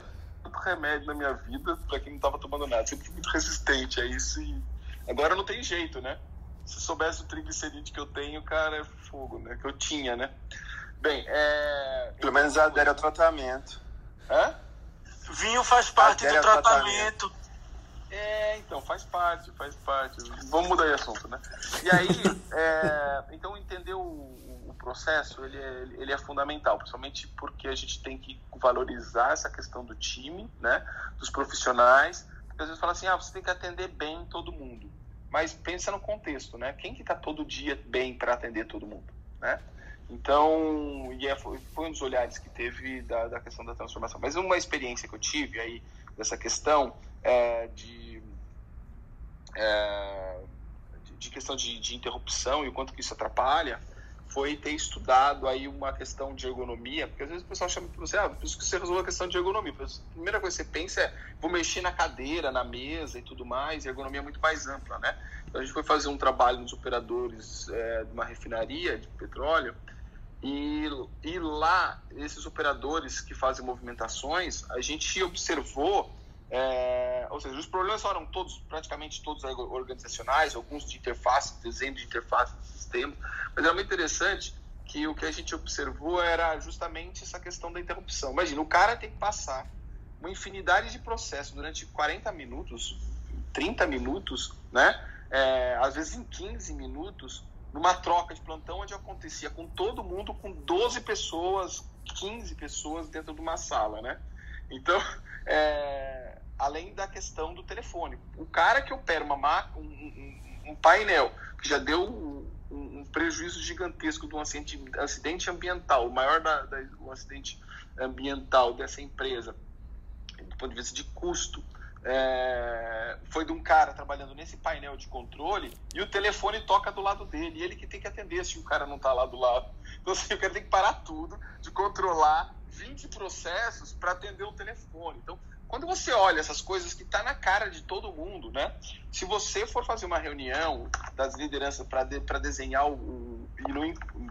remédio na minha vida para quem não estava tomando nada. Sempre fui muito resistente a isso e agora não tem jeito, né? Se soubesse o triglicerídeo que eu tenho, cara, é fogo, né? Que eu tinha, né? Bem, é... Pelo menos adere ao tratamento. Hã? Vinho faz parte adere do tratamento. tratamento. É, então, faz parte, faz parte. Vamos mudar de assunto, né? E aí, é, então entender o, processo ele é, ele é fundamental, principalmente porque a gente tem que valorizar essa questão do time, né, dos profissionais, porque às vezes fala assim, ah, você tem que atender bem todo mundo, mas pensa no contexto, né, quem que está todo dia bem para atender todo mundo, né? Então, e é, foi, foi, um dos olhares que teve da, da questão da transformação. Mas uma experiência que eu tive aí dessa questão é, de, é, de, questão de, de interrupção e o quanto que isso atrapalha, foi ter estudado aí uma questão de ergonomia, porque às vezes o pessoal chama para você, ah, preciso que você resolva a questão de ergonomia. A primeira coisa que você pensa é, vou mexer na cadeira, na mesa e tudo mais, e ergonomia é muito mais ampla, né? Então a gente foi fazer um trabalho nos operadores é, de uma refinaria de petróleo, e, e lá, esses operadores que fazem movimentações, a gente observou é, ou seja, os problemas foram todos, praticamente todos organizacionais, alguns de interface, desenho de interface de sistema, mas era muito interessante que o que a gente observou era justamente essa questão da interrupção. Imagina, o cara tem que passar uma infinidade de processos durante 40 minutos, 30 minutos, né? É, às vezes em 15 minutos, numa troca de plantão onde acontecia com todo mundo, com 12 pessoas, 15 pessoas dentro de uma sala, né? Então, é, além da questão do telefone. O cara que opera uma um, um, um painel que já deu um, um, prejuízo gigantesco de um acidente, acidente ambiental, o maior da, da, acidente ambiental dessa empresa, do ponto de vista de custo, é, foi de um cara trabalhando nesse painel de controle e o telefone toca do lado dele, e ele que tem que atender se o cara não está lá do lado. Então, assim, o cara tem que parar tudo, de controlar 20 processos para atender o telefone. Então, quando você olha essas coisas que está na cara de todo mundo, né? Se você for fazer uma reunião das lideranças para de, desenhar o,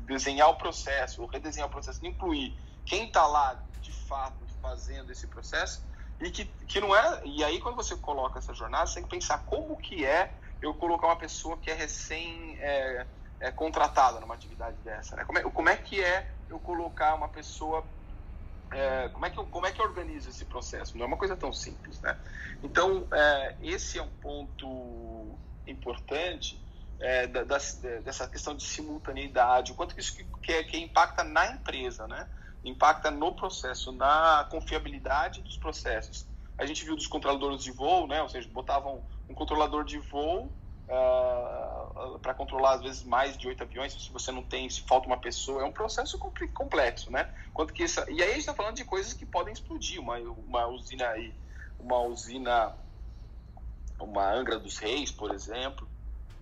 desenhar o processo, ou redesenhar o processo, incluir quem está lá de fato fazendo esse processo, e que, que não é. E aí, quando você coloca essa jornada, você tem que pensar como que é eu colocar uma pessoa que é recém é, é, contratada numa atividade dessa, né? Como é, como é que é eu colocar uma pessoa é, como, é que eu, como é que eu organizo esse processo? Não é uma coisa tão simples, né? Então, é, esse é um ponto importante é, da, da, dessa questão de simultaneidade, o quanto que isso que, que, que, impacta na empresa, né? Impacta no processo, na confiabilidade dos processos. A gente viu dos controladores de voo, né? Ou seja, botavam um controlador de voo uh, ah, para controlar às vezes mais de oito aviões, se você não tem, se falta uma pessoa, é um processo complexo, né? Quanto que isso, e aí a gente está falando de coisas que podem explodir, uma, uma usina aí, uma usina, uma Angra dos Reis, por exemplo,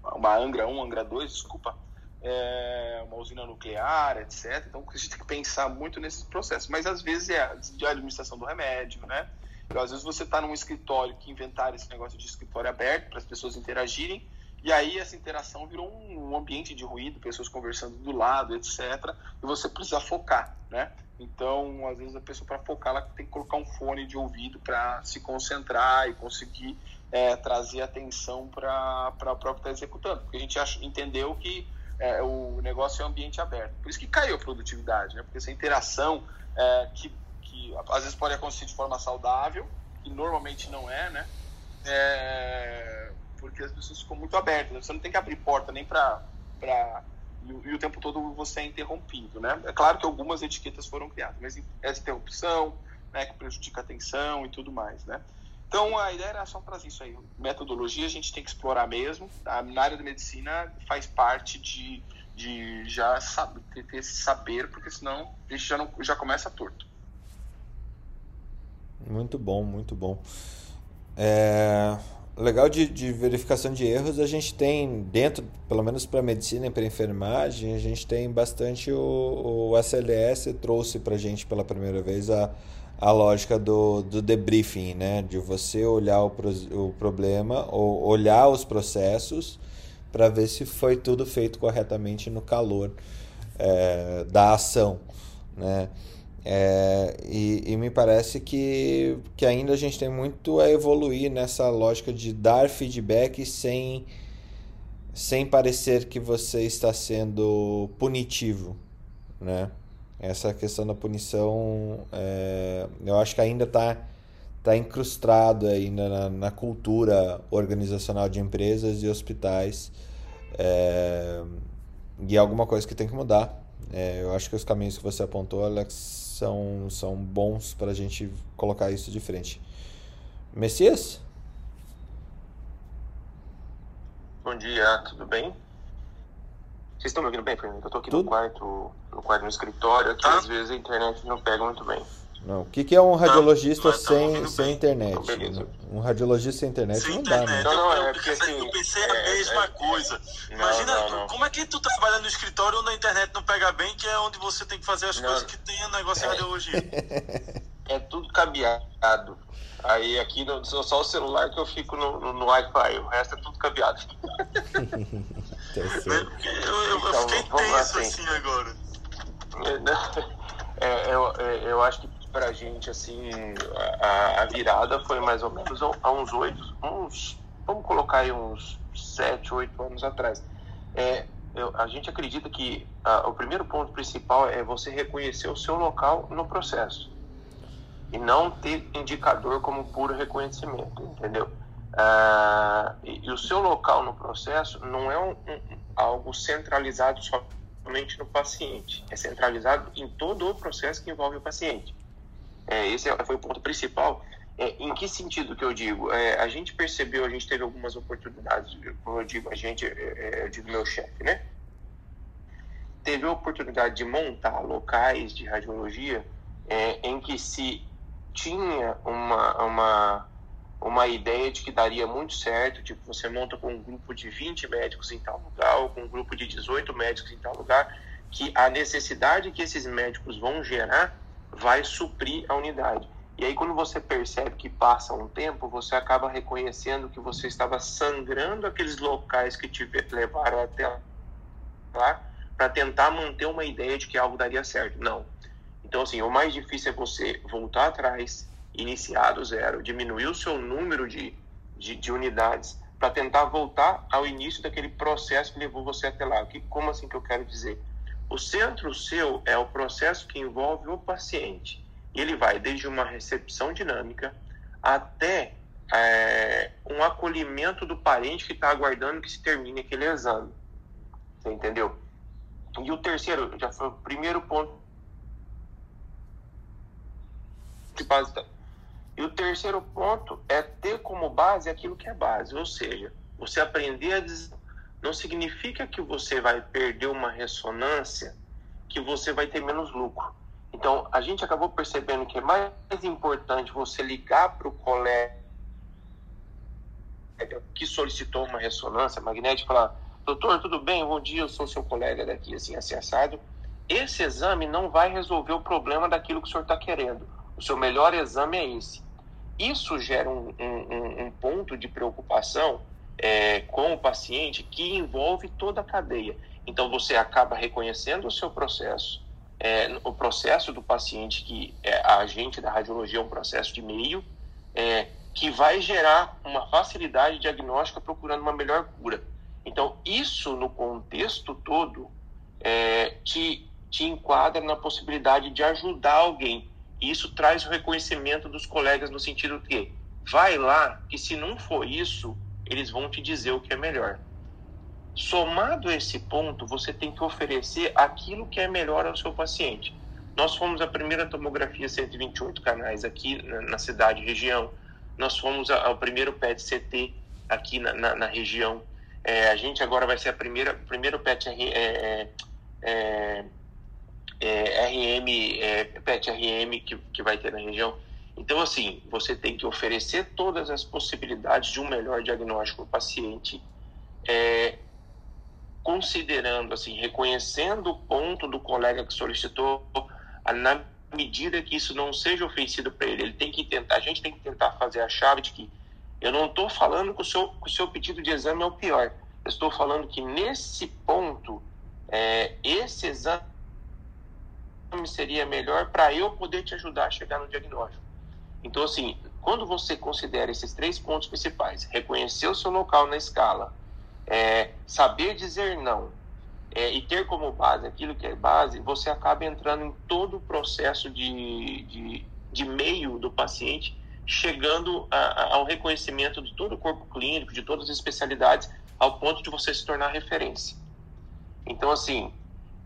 uma Angra 1, Angra 2, desculpa, é, uma usina nuclear, etc. Então a gente tem que pensar muito nesses processos. Mas às vezes é a administração do remédio, né? Então, às vezes você está num escritório que inventaram esse negócio de escritório aberto para as pessoas interagirem e aí essa interação virou um ambiente de ruído, pessoas conversando do lado, etc. E você precisa focar, né? Então, às vezes a pessoa para focar ela tem que colocar um fone de ouvido para se concentrar e conseguir é, trazer atenção para o próprio que está executando, porque a gente ach, entendeu que é, o negócio é um ambiente aberto. Por isso que caiu a produtividade, né? Porque essa interação é, que, que às vezes pode acontecer de forma saudável, que normalmente não é, né? É, porque as pessoas ficam muito abertas. Você não tem que abrir porta nem para para e, e, o tempo todo você é interrompido, né? É claro que algumas etiquetas foram criadas, mas essa interrupção, né, que prejudica a atenção e tudo mais, né? Então a ideia era só trazer isso aí. Metodologia a gente tem que explorar mesmo. Tá? Na área da medicina faz parte de, de já saber, ter esse saber, porque senão a gente já, não, já começa torto. Muito bom, muito bom. É, legal de, de, verificação de erros, a gente tem dentro, pelo menos para medicina e para enfermagem, a gente tem bastante o, o SLS trouxe para a gente pela primeira vez a, a lógica do, do debriefing, né? De você olhar o, o problema, ou olhar os processos para ver se foi tudo feito corretamente no calor é, da ação, né? É, e, e, me parece que, que ainda a gente tem muito a evoluir nessa lógica de dar feedback sem, sem parecer que você está sendo punitivo, né? Essa questão da punição, é, eu acho que ainda está tá incrustado ainda na, na, cultura organizacional de empresas e hospitais é, e é alguma coisa que tem que mudar. É, eu acho que os caminhos que você apontou, Alex, são, são bons para a gente colocar isso de frente. Messias? Bom dia, tudo bem? Vocês estão me ouvindo bem, Fernando? Eu estou aqui tudo? no quarto, no quarto no escritório, que ah. às vezes a internet não pega muito bem. Não. O que, que é um radiologista sem, sem internet? Um radiologista sem internet sem não internet. dá, né? Não, não, é porque assim... Eu pensei a é, mesma é... coisa. Imagina, não, não, como é que tu tá trabalha no escritório onde a internet não pega bem, que é onde você tem que fazer as coisas que tem o negócio de é. radiologia? É tudo cabeado. Aí aqui no, só o celular que eu fico no, no, no Wi-Fi, o resto é tudo cabeado. eu, eu, eu então, fiquei tenso assim, assim agora. É, eu, eu acho que pra gente, assim, a, a virada foi mais ou menos há uns oito, uns, vamos colocar aí uns sete, oito anos atrás. É, eu, a gente acredita que a, o primeiro ponto principal é você reconhecer o seu local no processo e não ter indicador como puro reconhecimento, entendeu? Ah, e, e, o seu local no processo não é um, um, algo centralizado somente no paciente, é centralizado em todo o processo que envolve o paciente. É, esse é, foi o ponto principal. É, em que sentido que eu digo? É, a gente percebeu, a gente teve algumas oportunidades, como eu digo, a gente, é, é, eu digo meu chefe, né? Teve a oportunidade de montar locais de radiologia é, em que se tinha uma, uma, uma ideia de que daria muito certo, tipo, você monta com um grupo de 20 médicos em tal lugar, ou com um grupo de 18 médicos em tal lugar, que a necessidade que esses médicos vão gerar vai suprir a unidade. E aí, quando você percebe que passa um tempo, você acaba reconhecendo que você estava sangrando aqueles locais que te levaram até lá para tentar manter uma ideia de que algo daria certo. Não. Então, assim, o mais difícil é você voltar atrás, iniciar do zero, diminuir o seu número de, de, de unidades para tentar voltar ao início daquele processo que levou você até lá. Que, como assim que eu quero dizer? O centro seu é o processo que envolve o paciente. Ele vai desde uma recepção dinâmica até é, um acolhimento do parente que está aguardando que se termine aquele exame. Você entendeu? E o terceiro, já foi o primeiro ponto de base. E o terceiro ponto é ter como base aquilo que é base, ou seja, você aprender a não significa que você vai perder uma ressonância que você vai ter menos lucro. Então, a gente acabou percebendo que é mais importante você ligar para o colega que solicitou uma ressonância magnética e falar: Doutor, tudo bem? Bom dia, eu sou seu colega daqui, assim, assim, assado. Esse exame não vai resolver o problema daquilo que o senhor está querendo. O seu melhor exame é esse. Isso gera um, um, um ponto de preocupação é, com o paciente que envolve toda a cadeia. Então você acaba reconhecendo o seu processo, é, o processo do paciente que é, a agente da radiologia é um processo de meio é, que vai gerar uma facilidade diagnóstica procurando uma melhor cura. Então isso no contexto todo é, te, te enquadra na possibilidade de ajudar alguém. Isso traz o reconhecimento dos colegas no sentido que vai lá que se não for isso eles vão te dizer o que é melhor. somado a esse ponto, você tem que oferecer aquilo que é melhor ao seu paciente. Nós fomos a primeira tomografia 128 canais aqui na, cidade, região. Nós fomos ao primeiro PET-CT aqui na, na, na região. É, a gente agora vai ser a primeira primeiro PET é, é, é RM, é, PET RM que, que vai ter na região. Então, assim, você tem que oferecer todas as possibilidades de um melhor diagnóstico para o paciente, é, considerando, assim, reconhecendo o ponto do colega que solicitou, na medida que isso não seja ofensivo para ele. Ele tem que tentar, a gente tem que tentar fazer a chave de que eu não estou falando que o, seu, que o seu pedido de exame é o pior. Eu estou falando que nesse ponto, é, esse exame seria melhor para eu poder te ajudar a chegar no diagnóstico. Então, assim, quando você considera esses três pontos principais, reconhecer o seu local na escala, é, saber dizer não é, e ter como base aquilo que é base, você acaba entrando em todo o processo de, de, de meio do paciente, chegando a, a, ao reconhecimento de todo o corpo clínico, de todas as especialidades, ao ponto de você se tornar referência. Então, assim,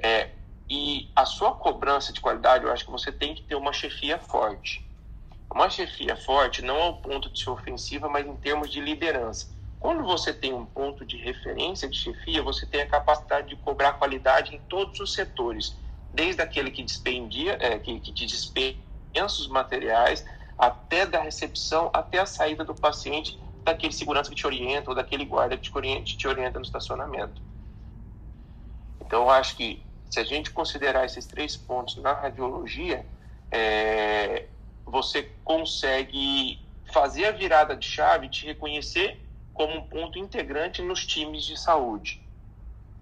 é, e a sua cobrança de qualidade, eu acho que você tem que ter uma chefia forte. Uma chefia forte não ao ponto de ser ofensiva, mas em termos de liderança. Quando você tem um ponto de referência de chefia, você tem a capacidade de cobrar qualidade em todos os setores, desde aquele que dispendia, é, que, que te dispensa os materiais, até da recepção, até a saída do paciente, daquele segurança que te orienta ou daquele guarda que te orienta, te orienta no estacionamento. Então, eu acho que se a gente considerar esses três pontos na radiologia, é, você consegue fazer a virada de chave, te reconhecer como um ponto integrante nos times de saúde,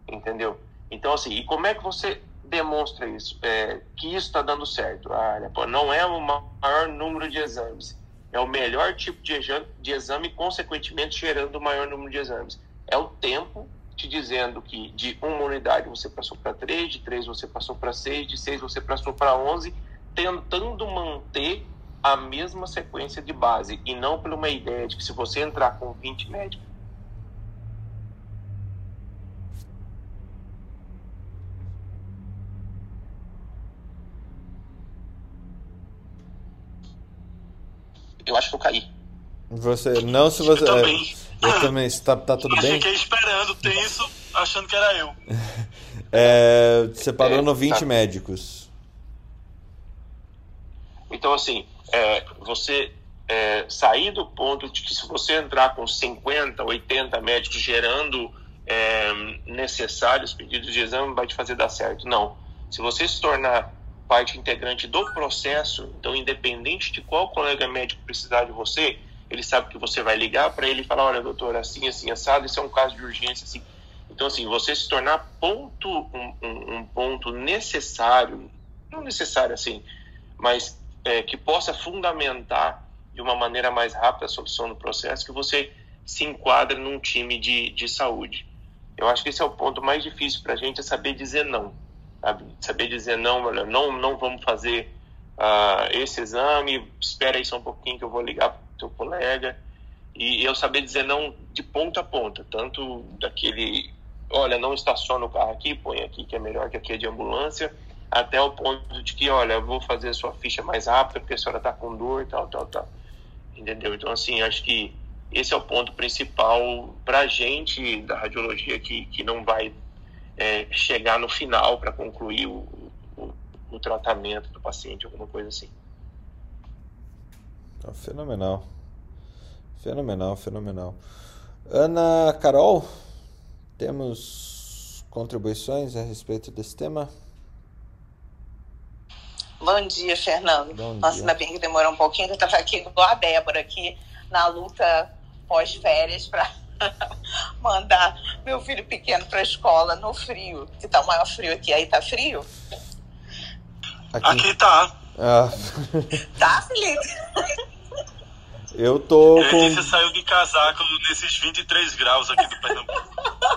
entendeu? Então assim, e como é que você demonstra isso? É, que isso está dando certo? Ah, não é o maior número de exames, é o melhor tipo de exame, de exame, consequentemente gerando o maior número de exames. É o tempo te dizendo que de uma unidade você passou para três, de três você passou para seis, de seis você passou para onze, tentando manter a mesma sequência de base e não por uma ideia de que se você entrar com 20 médicos eu acho que eu caí. Você não se você Eu também. é, eu também está tá tudo Eu bem? fiquei esperando tenso, achando que era eu. É, você parou É, no 20 tá. médicos. Então, assim, é, você é, sair do ponto de que se você entrar com 50, 80 médicos gerando é, necessários pedidos de exame, vai te fazer dar certo. Não. Se você se tornar parte integrante do processo, então, independente de qual colega médico precisar de você, ele sabe que você vai ligar para ele e falar: olha, doutor, assim, assim, assado, isso é um caso de urgência, assim. Então, assim, você se tornar ponto, um, um, um ponto necessário, não necessário assim, mas é, que possa fundamentar de uma maneira mais rápida a solução do processo, que você se enquadra num time de, de saúde. Eu acho que esse é o ponto mais difícil para a gente, é saber dizer não. Sabe? Saber dizer não, olha, não, não vamos fazer ah, esse exame, espera aí só um pouquinho que eu vou ligar para o teu colega. E eu saber dizer não de ponta a ponta, tanto daquele, olha, não estaciona o carro aqui, põe aqui que é melhor que aqui é de ambulância, até o ponto de que, olha, eu vou fazer a sua ficha mais rápida porque a senhora está com dor, tal, tal, tal. Entendeu? Então, assim, acho que esse é o ponto principal para a gente da radiologia que, que não vai é, chegar no final para concluir o, o, o tratamento do paciente, alguma coisa assim. Tá fenomenal. Fenomenal, fenomenal. Ana Carol, temos contribuições a respeito desse tema? Bom dia, Fernando. Bom Nossa, dia. ainda bem que demorou um pouquinho, eu estava aqui igual a Débora aqui na luta pós-férias para mandar meu filho pequeno para a escola no frio, que tá o maior frio aqui. Aí tá frio? Aqui tá. Ah, Tá, Felipe? eu tô com. saiu de casaco nesses 23 graus aqui do Pernambuco.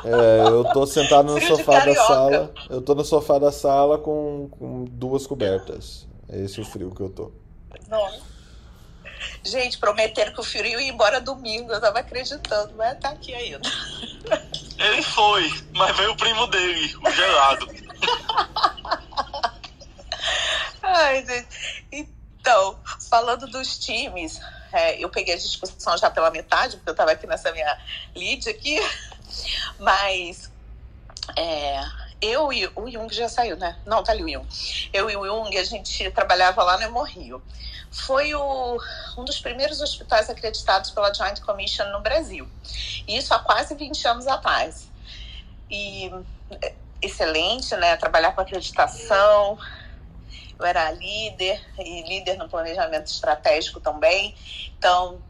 É, eu tô sentado no Frio sofá da sala. Eu tô no sofá da sala com, com duas cobertas. É esse o frio que eu tô. Não. Gente, prometeram que o frio ia embora domingo. Eu tava acreditando, mas tá aqui ainda. Ele foi, mas veio o primo dele, o gelado. Ai, gente. Então, falando dos times, é, eu peguei a discussão já pela metade, porque eu estava aqui nessa minha lead aqui, mas é, eu e o Jung já saiu, né? Não, tá ali o Jung. Eu e o Jung, a gente trabalhava lá no Hemorrio. Foi o, um dos primeiros hospitais acreditados pela Joint Commission no Brasil. Isso há quase 20 anos atrás. E é, excelente, né? Trabalhar com acreditação. Eu era líder e líder no planejamento estratégico também. Então,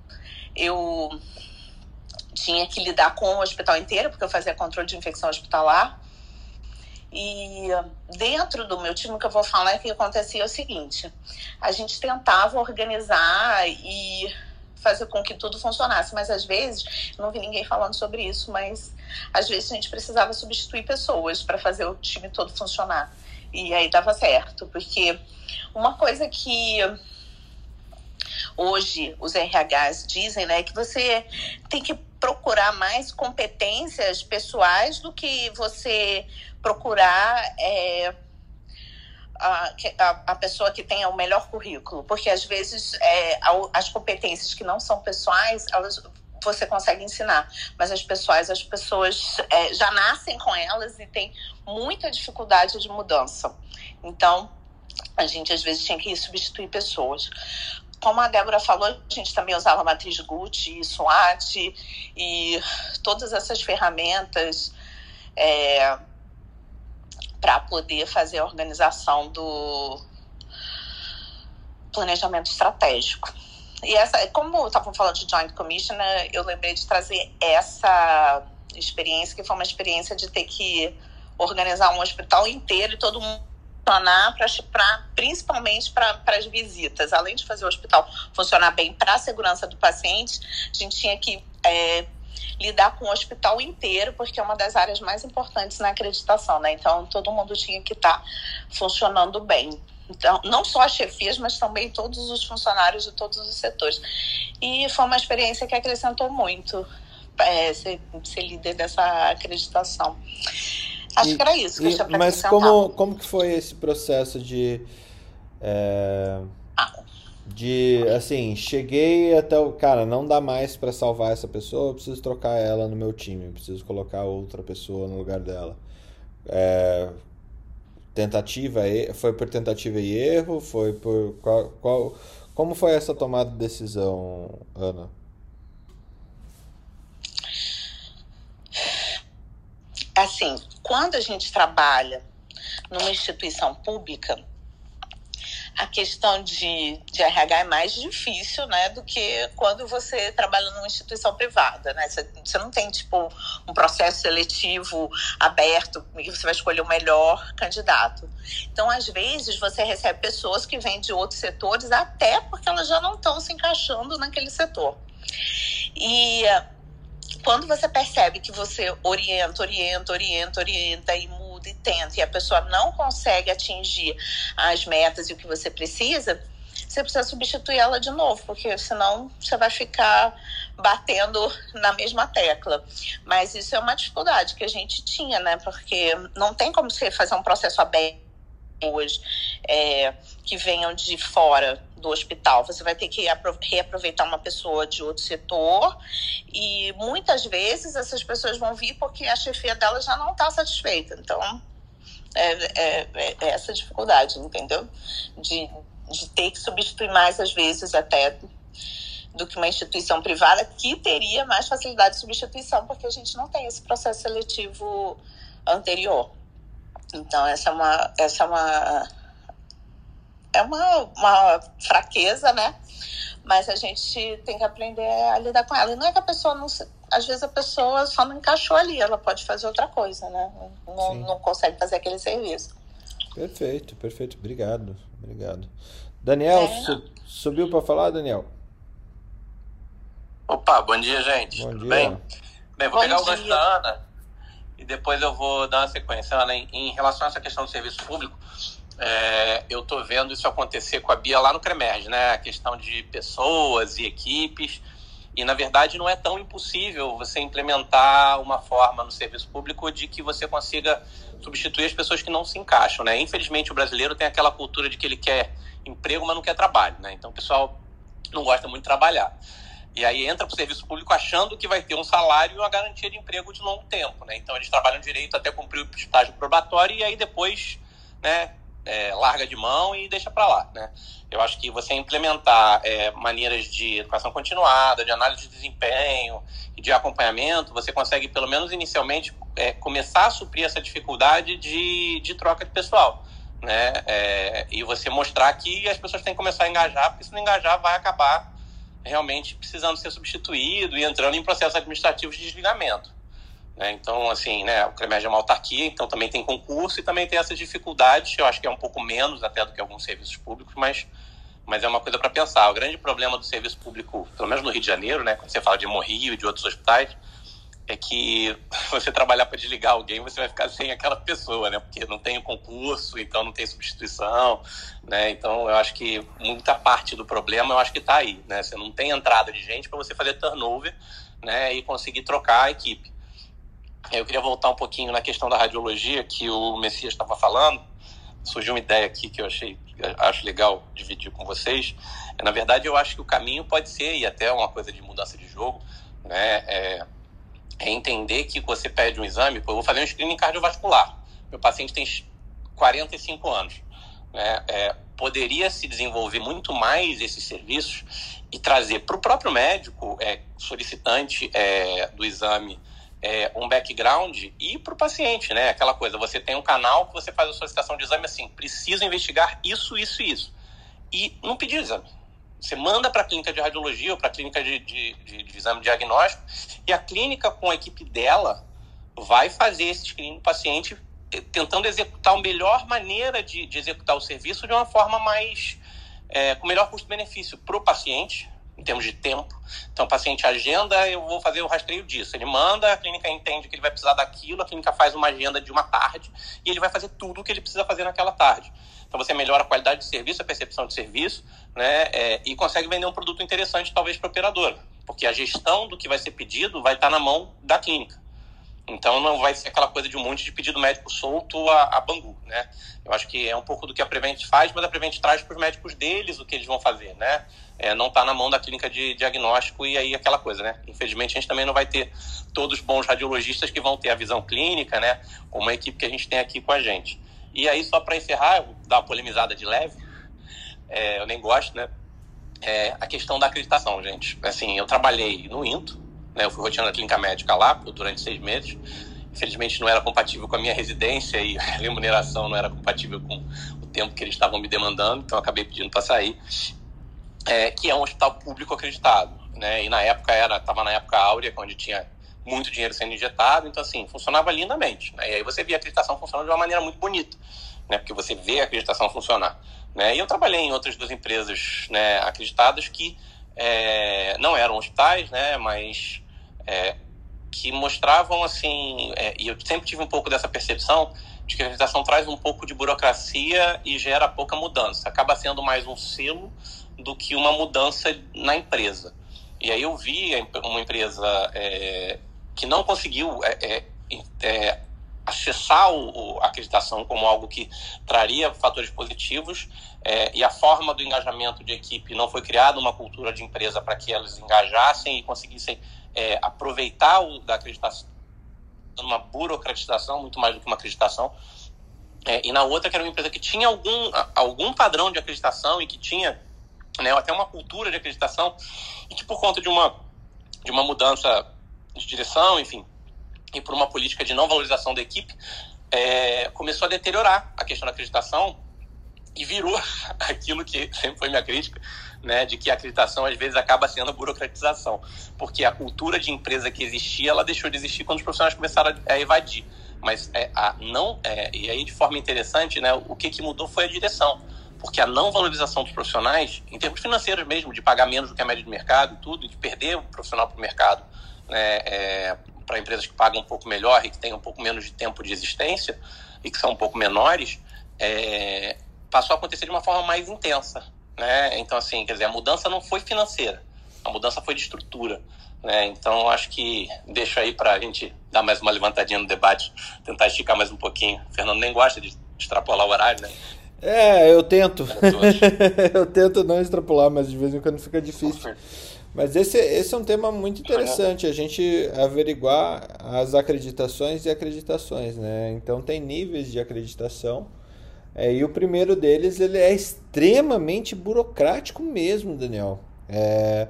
eu tinha que lidar com o hospital inteiro, porque eu fazia controle de infecção hospitalar. E dentro do meu time, o que eu vou falar é que acontecia o seguinte: a gente tentava organizar e fazer com que tudo funcionasse, mas às vezes, não vi ninguém falando sobre isso, mas às vezes a gente precisava substituir pessoas para fazer o time todo funcionar. E aí dava certo, porque uma coisa que hoje os RHs dizem, né, que você tem que procurar mais competências pessoais do que você procurar é, a, a, pessoa que tenha o melhor currículo, porque às vezes é, as competências que não são pessoais, elas você consegue ensinar, mas as pessoas, as pessoas é, já nascem com elas e têm muita dificuldade de mudança. Então, a gente às vezes tinha que substituir pessoas como a Débora falou, a gente também usava a matriz Gucci, SWAT e todas essas ferramentas é, para poder fazer a organização do planejamento estratégico. E essa, como estavam falando de Joint Commissioner, eu lembrei de trazer essa experiência, que foi uma experiência de ter que organizar um hospital inteiro e todo mundo funcionar para principalmente para as visitas. Além de fazer o hospital funcionar bem para a segurança do paciente, a gente tinha que é, lidar com o hospital inteiro, porque é uma das áreas mais importantes na acreditação, né? Então todo mundo tinha que estar tá funcionando bem. Então, não só as chefias, mas também todos os funcionários de todos os setores. E foi uma experiência que acrescentou muito é, ser, ser líder dessa acreditação. Acho e, que era isso que e, eu tinha Mas como, como que foi esse processo de... É, de, assim, cheguei até o... Cara, não dá mais para salvar essa pessoa, eu preciso trocar ela no meu time, eu preciso colocar outra pessoa no lugar dela. É, tentativa, foi por tentativa e erro? Foi por... Qual, qual, como foi essa tomada de decisão, Ana? Assim, quando a gente trabalha numa instituição pública, a questão de, de RH é mais difícil, né, do que quando você trabalha numa instituição privada, né? Você, você não tem, tipo, um processo seletivo aberto e você vai escolher o melhor candidato. Então, às vezes, você recebe pessoas que vêm de outros setores, até porque elas já não estão se encaixando naquele setor. E quando você percebe que você orienta, orienta, orienta, orienta e muda e tenta, e a pessoa não consegue atingir as metas e o que você precisa, você precisa substituir ela de novo, porque senão você vai ficar batendo na mesma tecla. Mas isso é uma dificuldade que a gente tinha, né? Porque não tem como você fazer um processo aberto hoje é, que venham de fora do hospital. Você vai ter que reaproveitar uma pessoa de outro setor e muitas vezes essas pessoas vão vir porque a chefia dela já não está satisfeita. Então, é, é, é, é essa dificuldade, entendeu? De, de ter que substituir mais, às vezes, até do que uma instituição privada que teria mais facilidade de substituição, porque a gente não tem esse processo seletivo anterior. Então, essa é uma, essa é uma é uma, uma fraqueza, né? Mas a gente tem que aprender a lidar com ela. E não é que a pessoa não. Se... Às vezes a pessoa só não encaixou ali, ela pode fazer outra coisa, né? Não, não consegue fazer aquele serviço. Perfeito, perfeito. Obrigado, obrigado. Daniel, é. su subiu para falar, Daniel? Opa, bom dia, gente. Bom Tudo dia. bem? Bem, vou bom pegar dia. o gancho da Ana e depois eu vou dar uma sequência. Ana, em, em relação a essa questão do serviço público, é, eu estou vendo isso acontecer com a Bia lá no Cremerge, né? A questão de pessoas e equipes. E, na verdade, não é tão impossível você implementar uma forma no serviço público de que você consiga substituir as pessoas que não se encaixam, né? Infelizmente, o brasileiro tem aquela cultura de que ele quer emprego, mas não quer trabalho, né? Então, o pessoal não gosta muito de trabalhar. E aí entra para o serviço público achando que vai ter um salário e uma garantia de emprego de longo tempo, né? Então, eles trabalham direito até cumprir o estágio probatório e aí depois, né, é, larga de mão e deixa para lá, né? Eu acho que você implementar é, maneiras de educação continuada, de análise de desempenho e de acompanhamento, você consegue, pelo menos inicialmente, é, começar a suprir essa dificuldade de, de troca de pessoal, né? É, e você mostrar que as pessoas têm que começar a engajar, porque se não engajar, vai acabar realmente precisando ser substituído e entrando em processos administrativos de desligamento. Né? Então, assim, né, o CREMERG é uma autarquia, então também tem concurso e também tem essas dificuldades, eu acho que é um pouco menos até do que alguns serviços públicos, mas, mas é uma coisa para pensar. O grande problema do serviço público, pelo menos no Rio de Janeiro, né, quando você fala de Morrio e de outros hospitais, é que você trabalhar para desligar alguém, você vai ficar sem aquela pessoa, né? Porque não tem concurso, então não tem substituição, né? Então eu acho que muita parte do problema eu acho que está aí, né? Você não tem entrada de gente para você fazer turnover, né? E conseguir trocar a equipe. Eu queria voltar um pouquinho na questão da radiologia que o Messias estava falando. Surgiu uma ideia aqui que eu achei, acho legal dividir com vocês. Na verdade, eu acho que o caminho pode ser, e até uma coisa de mudança de jogo, né? É, é entender que você pede um exame, eu vou fazer um screening cardiovascular. Meu paciente tem 45 anos. Né? É, poderia se desenvolver muito mais esses serviços e trazer para o próprio médico é, solicitante é, do exame é, um background e para o paciente, né? Aquela coisa, você tem um canal que você faz a solicitação de exame assim, precisa investigar isso, isso e isso. E não pedir exame. Você manda para a clínica de radiologia ou para a clínica de, de, de, de, exame diagnóstico e a clínica, com a equipe dela, vai fazer esse screening do paciente eh, tentando executar a melhor maneira de, de executar o serviço de uma forma mais... É, com melhor custo-benefício para o paciente, em termos de tempo. Então, o paciente agenda, eu vou fazer o rastreio disso. Ele manda, a clínica entende que ele vai precisar daquilo, a clínica faz uma agenda de uma tarde e ele vai fazer tudo o que ele precisa fazer naquela tarde. Então, você melhora a qualidade de serviço, a percepção de serviço, né? É, e consegue vender um produto interessante, talvez, para a operadora. Porque a gestão do que vai ser pedido vai estar na mão da clínica. Então não vai ser aquela coisa de um monte de pedido médico solto a, a Bangu, né? Eu acho que é um pouco do que a Prevent faz, mas a Prevent traz para os médicos deles o que eles vão fazer, né? É, não está na mão da clínica de diagnóstico e aí aquela coisa, né? Infelizmente a gente também não vai ter todos os bons radiologistas que vão ter a visão clínica, né? Como a equipe que a gente tem aqui com a gente. E aí só para encerrar, eu vou dar uma polemizada de leve, é, eu nem gosto, né? É, a questão da acreditação, gente. Assim, eu trabalhei no INTO, né? Eu fui roteando a clínica médica lá durante seis meses. Infelizmente não era compatível com a minha residência e a remuneração não era compatível com o tempo que eles estavam me demandando, então acabei pedindo para sair. É, que é um hospital público acreditado, né? E na época era, estava na época áurea, onde tinha muito dinheiro sendo injetado, então assim funcionava lindamente. Né? E aí você via a acreditação funcionando de uma maneira muito bonita, né? Porque você vê a acreditação funcionar. Né? E eu trabalhei em outras duas empresas né, acreditadas que é, não eram hospitais, né? Mas é, que mostravam assim, é, e eu sempre tive um pouco dessa percepção de que a acreditação traz um pouco de burocracia e gera pouca mudança. Acaba sendo mais um selo do que uma mudança na empresa. E aí eu vi uma empresa é, que não conseguiu é, é, é acessar o, a acreditação como algo que traria fatores positivos é, e a forma do engajamento de equipe não foi criada uma cultura de empresa para que elas engajassem e conseguissem é, aproveitar o da acreditação uma burocratização muito mais do que uma acreditação é, e na outra que era uma empresa que tinha algum algum padrão de acreditação e que tinha né, até uma cultura de acreditação e que por conta de uma de uma mudança de direção enfim e por uma política de não valorização da equipe, é, começou a deteriorar a questão da acreditação e virou aquilo que sempre foi minha crítica, né, de que a acreditação às vezes acaba sendo a burocratização, porque a cultura de empresa que existia, ela deixou de existir quando os profissionais começaram a, evadir. Mas é, a não, é, e aí de forma interessante, né, o que, que mudou foi a direção, porque a não valorização dos profissionais, em termos financeiros mesmo, de pagar menos do que a média de mercado e tudo, de perder o profissional para o mercado, né, é, para empresas que pagam um pouco melhor e que têm um pouco menos de tempo de existência e que são um pouco menores, é, passou a acontecer de uma forma mais intensa. Né? Então, assim, quer dizer, a mudança não foi financeira, A mudança foi de estrutura. Né? Então, acho que deixo aí para a gente dar mais uma levantadinha no debate, tentar esticar mais um pouquinho. O Fernando nem gosta de extrapolar o horário, né? É, eu tento. eu tento não extrapolar, mas de vez em quando fica difícil. Mas esse, esse é um tema muito interessante, a gente averiguar as acreditações e acreditações, né? Então tem níveis de acreditação. É, e o primeiro deles ele é extremamente burocrático mesmo, Daniel. É,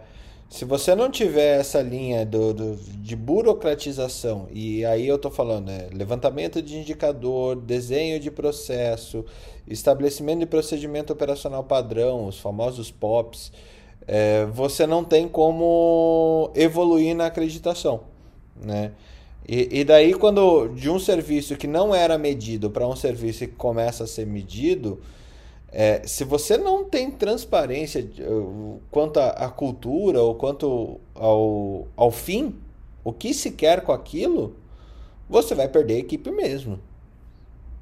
se você não tiver essa linha do, do, de burocratização, e aí eu estou falando é, levantamento de indicador, desenho de processo, estabelecimento de procedimento operacional padrão, os famosos POPs, é, você não tem como evoluir na acreditação. Né? E, e daí, quando de um serviço que não era medido para um serviço que começa a ser medido, é, se você não tem transparência quanto à cultura ou quanto ao, ao fim, o que se quer com aquilo, você vai perder a equipe mesmo.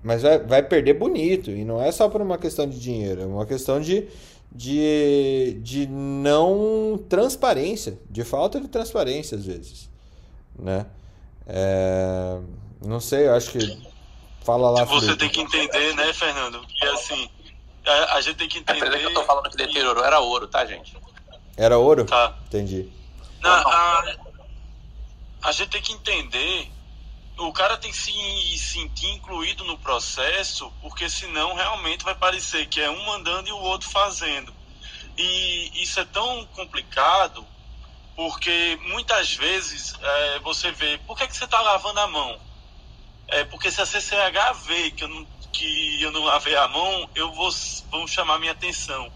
Mas vai, vai perder bonito. E não é só por uma questão de dinheiro, é uma questão de, de, de não transparência, de falta de transparência às vezes. Né? É, não sei, eu acho que. Fala lá. Você Felipe. tem que entender, né, Fernando? Que assim a, a gente tem que entender. Apesar que eu tô falando que deteriorou, era ouro, tá, gente? Era ouro? Tá. Entendi. Na, a, a gente tem que entender. O cara tem que se sentir incluído no processo, porque senão realmente vai parecer que é um mandando e o outro fazendo. E isso é tão complicado, porque muitas vezes é, você vê, por que, que você está lavando a mão? É porque se a CCH vê que eu não que eu não lavei a mão, eu vou, vão chamar minha atenção.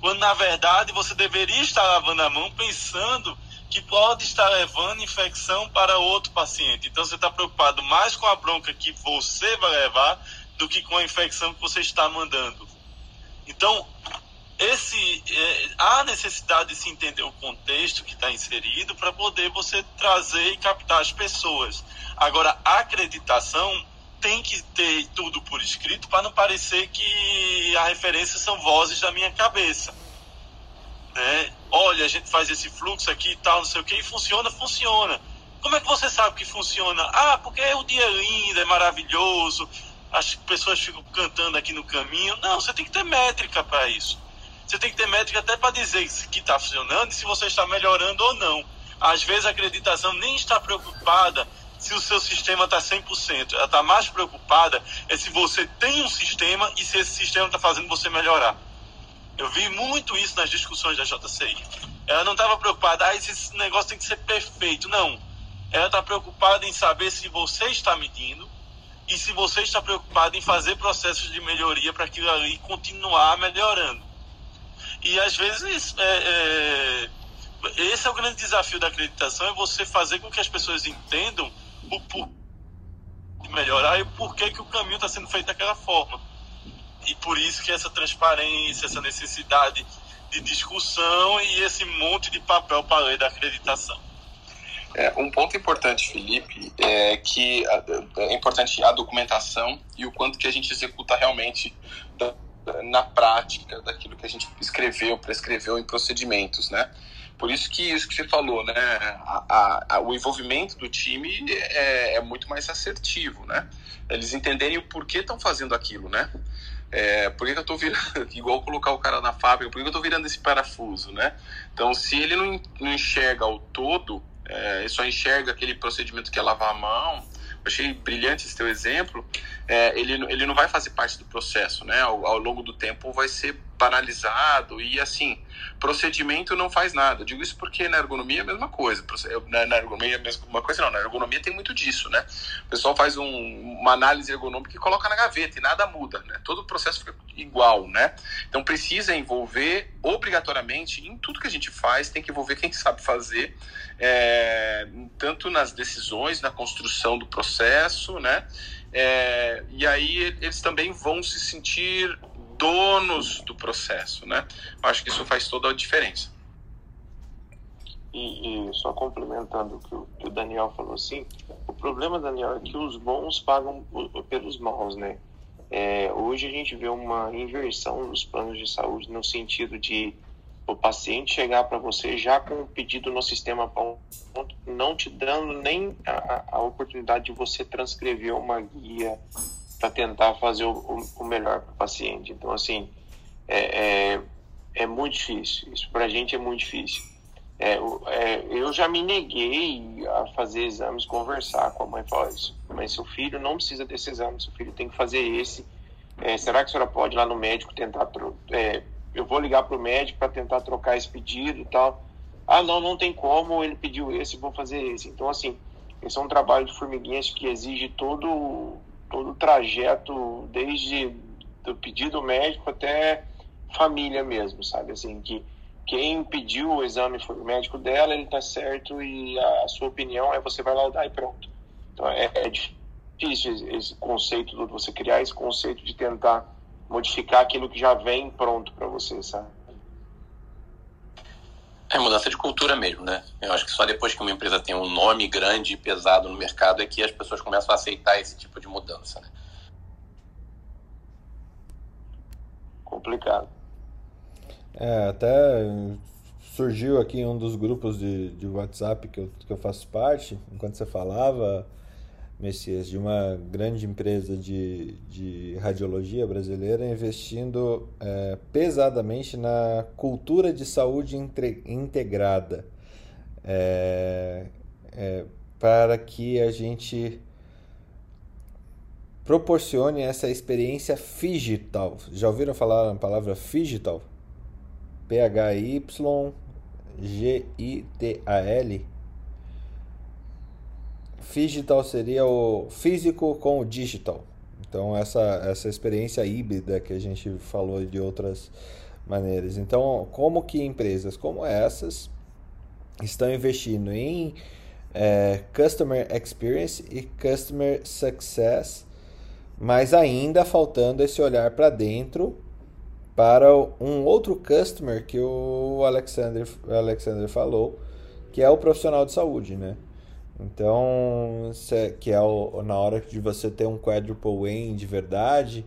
Quando na verdade você deveria estar lavando a mão pensando que pode estar levando infecção para outro paciente. Então você está preocupado mais com a bronca que você vai levar do que com a infecção que você está mandando. Então, esse é, há necessidade de se entender o contexto que está inserido para poder você trazer e captar as pessoas. Agora, a acreditação tem que ter tudo por escrito para não parecer que a referência são vozes da minha cabeça. Né? Olha, a gente faz esse fluxo aqui e tal, não sei o que, e funciona, funciona. Como é que você sabe que funciona? Ah, porque o dia é lindo, é maravilhoso, as pessoas ficam cantando aqui no caminho. Não, você tem que ter métrica para isso. Você tem que ter métrica até para dizer que está funcionando e se você está melhorando ou não. Às vezes a acreditação nem está preocupada se o seu sistema está 100%. Ela está mais preocupada é se você tem um sistema e se esse sistema está fazendo você melhorar. Eu vi muito isso nas discussões da JCI. Ela não estava preocupada, ah, esse negócio tem que ser perfeito. Não. Ela está preocupada em saber se você está medindo e se você está preocupado em fazer processos de melhoria para aquilo ali continuar melhorando. E às vezes é, é, esse é o grande desafio da acreditação, é você fazer com que as pessoas entendam o por de melhorar e o porquê que o caminho está sendo feito daquela forma. E por isso que essa transparência, essa necessidade de discussão e esse monte de papel para ler da acreditação. É, um ponto importante, Felipe, é que é importante a documentação e o quanto que a gente executa realmente na prática daquilo que a gente escreveu, prescreveu em procedimentos, né? Por isso que isso que você falou, né? A, a, o envolvimento do time é, é, muito mais assertivo, né? Eles entenderem o porquê estão fazendo aquilo, né? É, por que, eu estou virando, igual colocar o cara na fábrica, por que, eu estou virando esse parafuso, né? Então, se ele não, não enxerga o todo, é, ele só enxerga aquele procedimento que é lavar a mão, achei brilhante esse teu exemplo, é, ele, ele não vai fazer parte do processo, né? Ao, ao, longo do tempo vai ser banalizado e assim, procedimento não faz nada. Digo isso porque na ergonomia é a mesma coisa. Na, na ergonomia é a mesma coisa, não. Na ergonomia tem muito disso, né? O pessoal faz um, uma análise ergonômica e coloca na gaveta e nada muda, né? Todo o processo fica igual, né? Então precisa envolver obrigatoriamente em tudo que a gente faz, tem que envolver quem sabe fazer, é, tanto nas decisões, na construção do processo, né? É, e aí eles também vão se sentir donos do processo, né? Acho que isso faz toda a diferença. E, e só complementando o que, o que o Daniel falou assim, o problema, Daniel, é que os bons pagam pelos maus, né? É, hoje a gente vê uma inversão nos planos de saúde no sentido de o paciente chegar para você já com o pedido no sistema não te dando nem a, a oportunidade de você transcrever uma guia para tentar fazer o, o melhor para o paciente. Então, assim, é, é, é muito difícil. Isso para a gente é muito difícil. É, é, eu já me neguei a fazer exames, conversar com a mãe, falar isso. Mas seu filho não precisa desse exame, seu filho tem que fazer esse. É, será que a senhora pode ir lá no médico tentar é, eu vou ligar para o médico para tentar trocar esse pedido e tal. Ah, não, não tem como, ele pediu esse, vou fazer esse. Então, assim, esse é um trabalho de formiguinhas que exige todo, todo o trajeto, desde do pedido médico até família mesmo, sabe? Assim, que quem pediu o exame foi o médico dela, ele tá certo e a sua opinião é você vai laudar e pronto. Então, é, é difícil esse conceito de você criar esse conceito de tentar modificar aquilo que já vem pronto para você, sabe? É mudança de cultura mesmo, né? Eu acho que só depois que uma empresa tem um nome grande e pesado no mercado é que as pessoas começam a aceitar esse tipo de mudança, né? Complicado. É, até surgiu aqui um dos grupos de, de WhatsApp que eu, que eu faço parte, enquanto você falava, Messias, de uma grande empresa de, de radiologia brasileira investindo é, pesadamente na cultura de saúde entre, integrada é, é, para que a gente proporcione essa experiência digital. Já ouviram falar a palavra digital? P-H-Y-G-I-T-A-L? Digital seria o físico com o digital. Então, essa, essa experiência híbrida que a gente falou de outras maneiras. Então, como que empresas como essas estão investindo em é, Customer Experience e Customer Success, mas ainda faltando esse olhar para dentro para um outro customer que o Alexander, Alexander falou, que é o profissional de saúde, né? Então, que é o, na hora de você ter um quadruple win de verdade,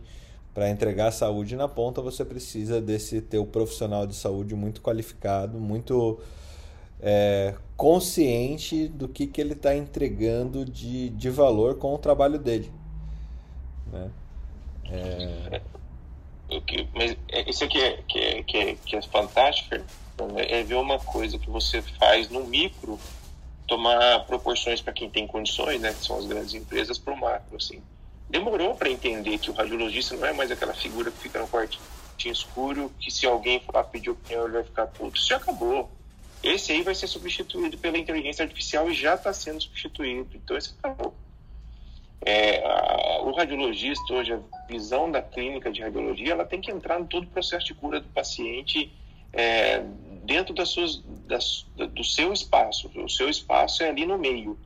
para entregar saúde na ponta, você precisa desse teu profissional de saúde muito qualificado, muito é, consciente do que, que ele está entregando de, de valor com o trabalho dele. Né? É... Mas isso aqui é, que, é, que, é, que é fantástico, é ver uma coisa que você faz no micro tomar proporções para quem tem condições, né, que são as grandes empresas, para o macro. Assim. Demorou para entender que o radiologista não é mais aquela figura que fica no quartinho escuro, que se alguém for pedir opinião ele vai ficar puto. Isso já acabou. Esse aí vai ser substituído pela inteligência artificial e já está sendo substituído. Então, isso acabou. É, a, o radiologista, hoje, a visão da clínica de radiologia, ela tem que entrar em todo o processo de cura do paciente é, dentro das suas, das, do seu espaço. O seu espaço é ali no meio,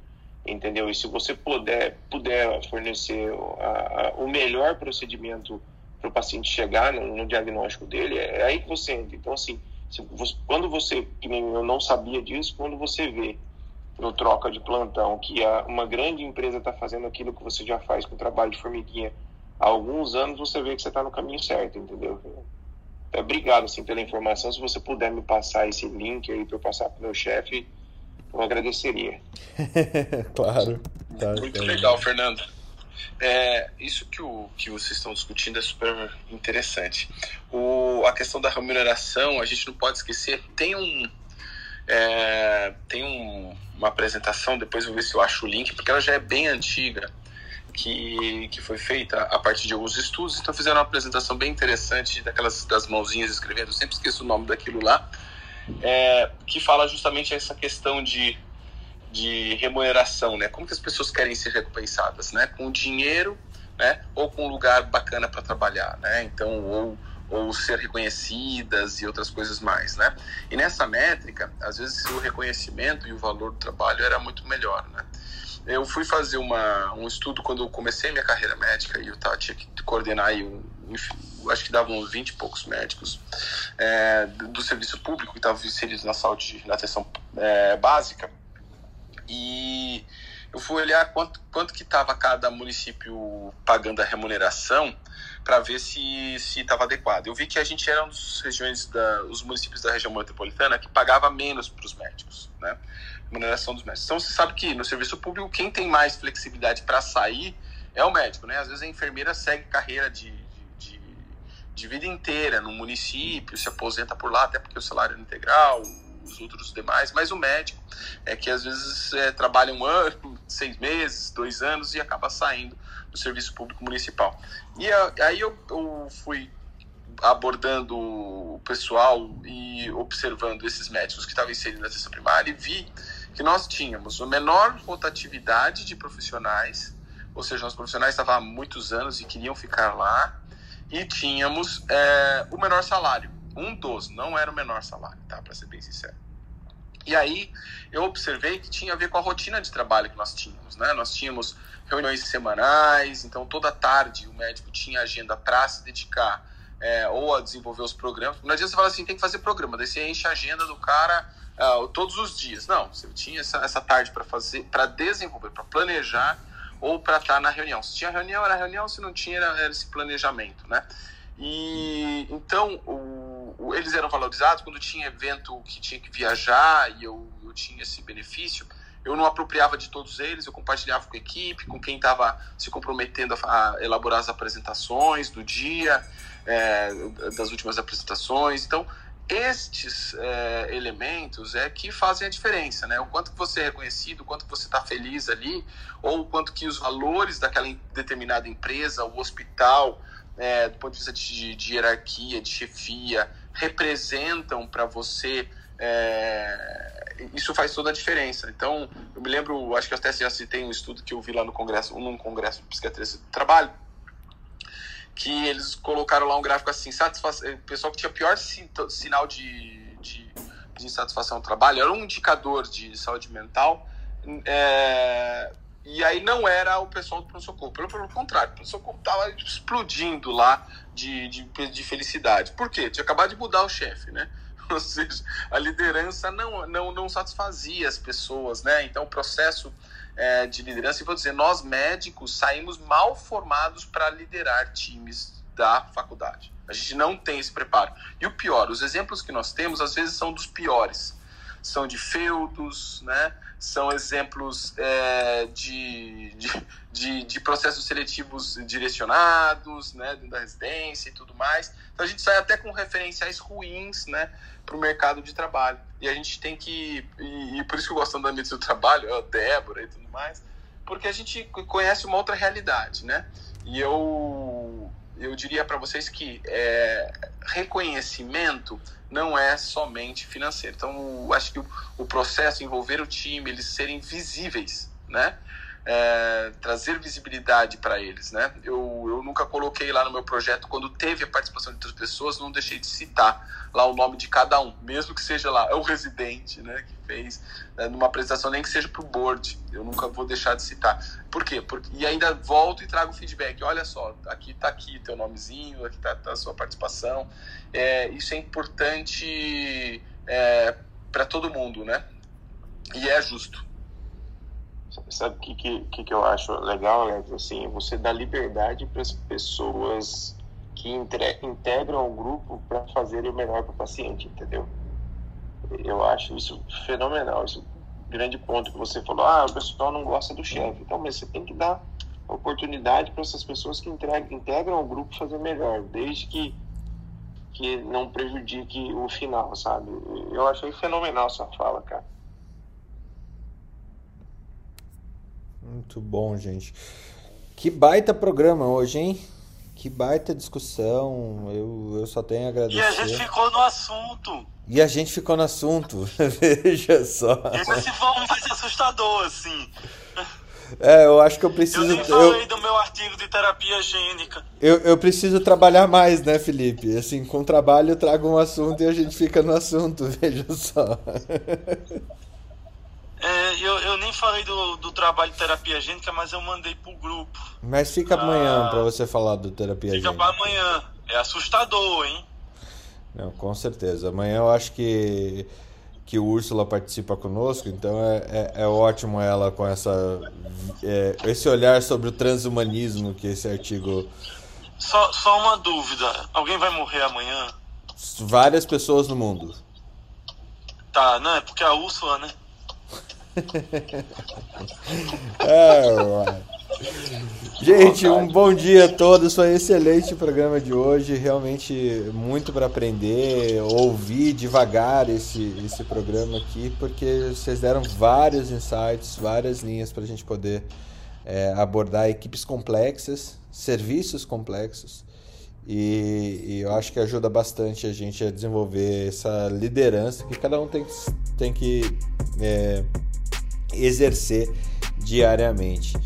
entendeu? E se você puder, puder fornecer a, a, o melhor procedimento para o paciente chegar no, no, diagnóstico dele, é, é, aí que você entra. Então, assim, você, quando você, que nem eu não sabia disso, quando você vê no troca de plantão que a, uma grande empresa está fazendo aquilo que você já faz com o trabalho de formiguinha há alguns anos, você vê que você está no caminho certo, entendeu? É, obrigado assim, pela informação. Se você puder me passar esse link aí para eu passar para o meu chefe, eu agradeceria. claro. Tá, Muito tá. legal, Fernando. É, isso que, o, que vocês estão discutindo é super interessante. O, a questão da remuneração, a gente não pode esquecer, tem um. É, tem um, uma apresentação, depois eu vou ver se eu acho o link, porque ela já é bem antiga que, que foi feita a partir de alguns estudos. Então fizeram uma apresentação bem interessante daquelas das mãozinhas escrevendo, sempre esqueço o nome daquilo lá, é, que fala justamente essa questão de, de remuneração, né? Como que as pessoas querem ser recompensadas, né? Com dinheiro, né? Ou com um lugar bacana para trabalhar, né? Então, ou ou ser reconhecidas e outras coisas mais, né? E nessa métrica, às vezes o reconhecimento e o valor do trabalho era muito melhor, né? Eu fui fazer uma, um estudo quando eu comecei minha carreira médica e eu tava, tinha que coordenar aí um, acho que davam uns 20 e poucos médicos é, do, do, serviço público que estavam inseridos na saúde, na atenção é, básica. E eu fui olhar quanto, quanto que estava cada município pagando a remuneração para ver se estava adequado. Eu vi que a gente era um dos regiões da, os municípios da região metropolitana que pagava menos para os médicos, né? Remuneração dos médicos. Então você sabe que no serviço público quem tem mais flexibilidade para sair é o médico, né? Às vezes a enfermeira segue carreira de, de, de, vida inteira no município, se aposenta por lá, até porque o salário é integral, os outros demais, mas o médico é que às vezes é, trabalha um ano, seis meses, dois anos e acaba saindo do serviço público municipal. E aí eu, eu fui abordando o pessoal e observando esses médicos que estavam inseridos na atenção primária e vi que nós tínhamos a menor rotatividade de profissionais, ou seja, os profissionais estavam há muitos anos e queriam ficar lá, e tínhamos é, o menor salário, um dos, não era o menor salário, tá, para ser bem sincero. E aí eu observei que tinha a ver com a rotina de trabalho que nós tínhamos, né? Nós tínhamos reuniões semanais, então toda tarde o médico tinha agenda para se dedicar é, ou a desenvolver os programas. Não adianta você falar assim, tem que fazer programa, daí você enche a agenda do cara uh, todos os dias. Não, você tinha essa, essa tarde para fazer, para desenvolver, para planejar ou para estar tá na reunião. Se tinha reunião, era reunião, se não tinha, era, era esse planejamento, né? E então o, o, eles eram valorizados quando tinha evento que tinha que viajar e eu, eu tinha esse benefício eu não apropriava de todos eles, eu compartilhava com a equipe, com quem estava se comprometendo a, a, elaborar as apresentações do dia, é, das últimas apresentações. Então, estes é, elementos é que fazem a diferença, né? O quanto que você é reconhecido, o quanto que você está feliz ali, ou o quanto que os valores daquela determinada empresa, o hospital, é, do ponto de vista de, de hierarquia, de chefia, representam para você é, isso faz toda a diferença. Então, eu me lembro, acho que até já citei um estudo que eu vi lá no congresso, num congresso de psiquiatria do trabalho, que eles colocaram lá um gráfico assim, satisfação, o pessoal que tinha pior sinal de, de, de insatisfação no trabalho era um indicador de saúde mental, é, e aí não era o pessoal do pronto-socorro, pelo, pelo contrário, o pronto-socorro estava explodindo lá de, de, de felicidade. Por quê? Tinha acabado de mudar o chefe, né? ou seja, a liderança não, não, não satisfazia as pessoas, né? Então, o processo é, de liderança, e vou dizer, nós médicos saímos mal formados para liderar times da faculdade. A gente não tem esse preparo. E o pior, os exemplos que nós temos, às vezes, são dos piores. São de feudos, né? são exemplos é, de, de, de, de, processos seletivos direcionados, né, da residência e tudo mais. Então a gente sai até com referenciais ruins, né, para o mercado de trabalho. E a gente tem que. E, e por isso que eu gosto da medicina do trabalho, a Débora e tudo mais, porque a gente conhece uma outra realidade, né? E eu, eu diria para vocês que é, reconhecimento não é somente financeiro. Então, acho que o, o processo envolver o time, eles serem visíveis, né? É, trazer visibilidade para eles, né? Eu, eu nunca coloquei lá no meu projeto, quando teve a participação de outras pessoas, não deixei de citar lá o nome de cada um, mesmo que seja lá, é o residente, né, que fez né, numa apresentação, nem que seja para o board, eu nunca vou deixar de citar. Por quê? Porque, e ainda volto e trago feedback, olha só, aqui está aqui teu nomezinho, aqui está tá a sua participação, é, isso é importante é, para todo mundo, né? E é justo. Sabe o que, que, que eu acho legal, Alex? Assim, você dá liberdade para as pessoas que entre, integram o grupo para fazerem o melhor para o paciente, entendeu? Eu acho isso fenomenal. Esse grande ponto que você falou, ah, o pessoal não gosta do chefe. Então, mas você tem que dar oportunidade para essas pessoas que integram, integram o grupo fazer melhor, desde que que não prejudique o final, sabe? Eu achei fenomenal essa fala, cara. Muito bom, gente. Que baita programa hoje, hein? Que baita discussão. Eu, eu só tenho a agradecer. E a gente ficou no assunto. E a gente ficou no assunto. Veja só. Esse foi um mais assustador, assim. É, eu acho que eu preciso. Eu nem falei eu... do meu artigo de terapia gênica. Eu, eu preciso trabalhar mais, né, Felipe? Assim, com trabalho eu trago um assunto e a gente fica no assunto, veja só. É, eu, eu nem falei do, do trabalho de terapia gênica, mas eu mandei pro grupo. Mas fica amanhã ah, para você falar do terapia fica gênica. Fica pra amanhã. É assustador, hein? Não, com certeza. Amanhã eu acho que, que o Úrsula participa conosco, então é, é, é ótimo ela com essa, é, esse olhar sobre o transhumanismo que esse artigo Só, só uma dúvida. Alguém vai morrer amanhã? Várias pessoas no mundo. Tá, não, é porque a Úrsula, né? É, Gente, um bom dia a todos. Foi um excelente programa de hoje. Realmente muito para aprender, ouvir devagar esse, esse programa aqui, porque vocês deram vários insights, várias linhas para a gente poder é, abordar equipes complexas, serviços complexos. E, e, eu acho que ajuda bastante a gente a desenvolver essa liderança que cada um tem, tem que é, exercer diariamente.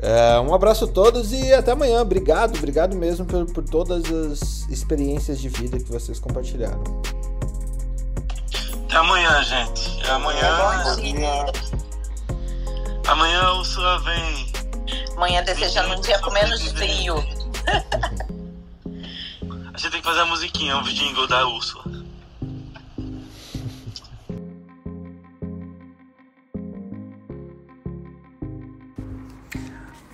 É, um abraço a todos e até amanhã. Obrigado, obrigado mesmo por, por todas as experiências de vida que vocês compartilharam. Até amanhã, gente. É amanhã. Amanhã o Sua vem. Amanhã desejando um dia com menos frio. a gente tem que fazer a musiquinha, o jingle da Úrsula.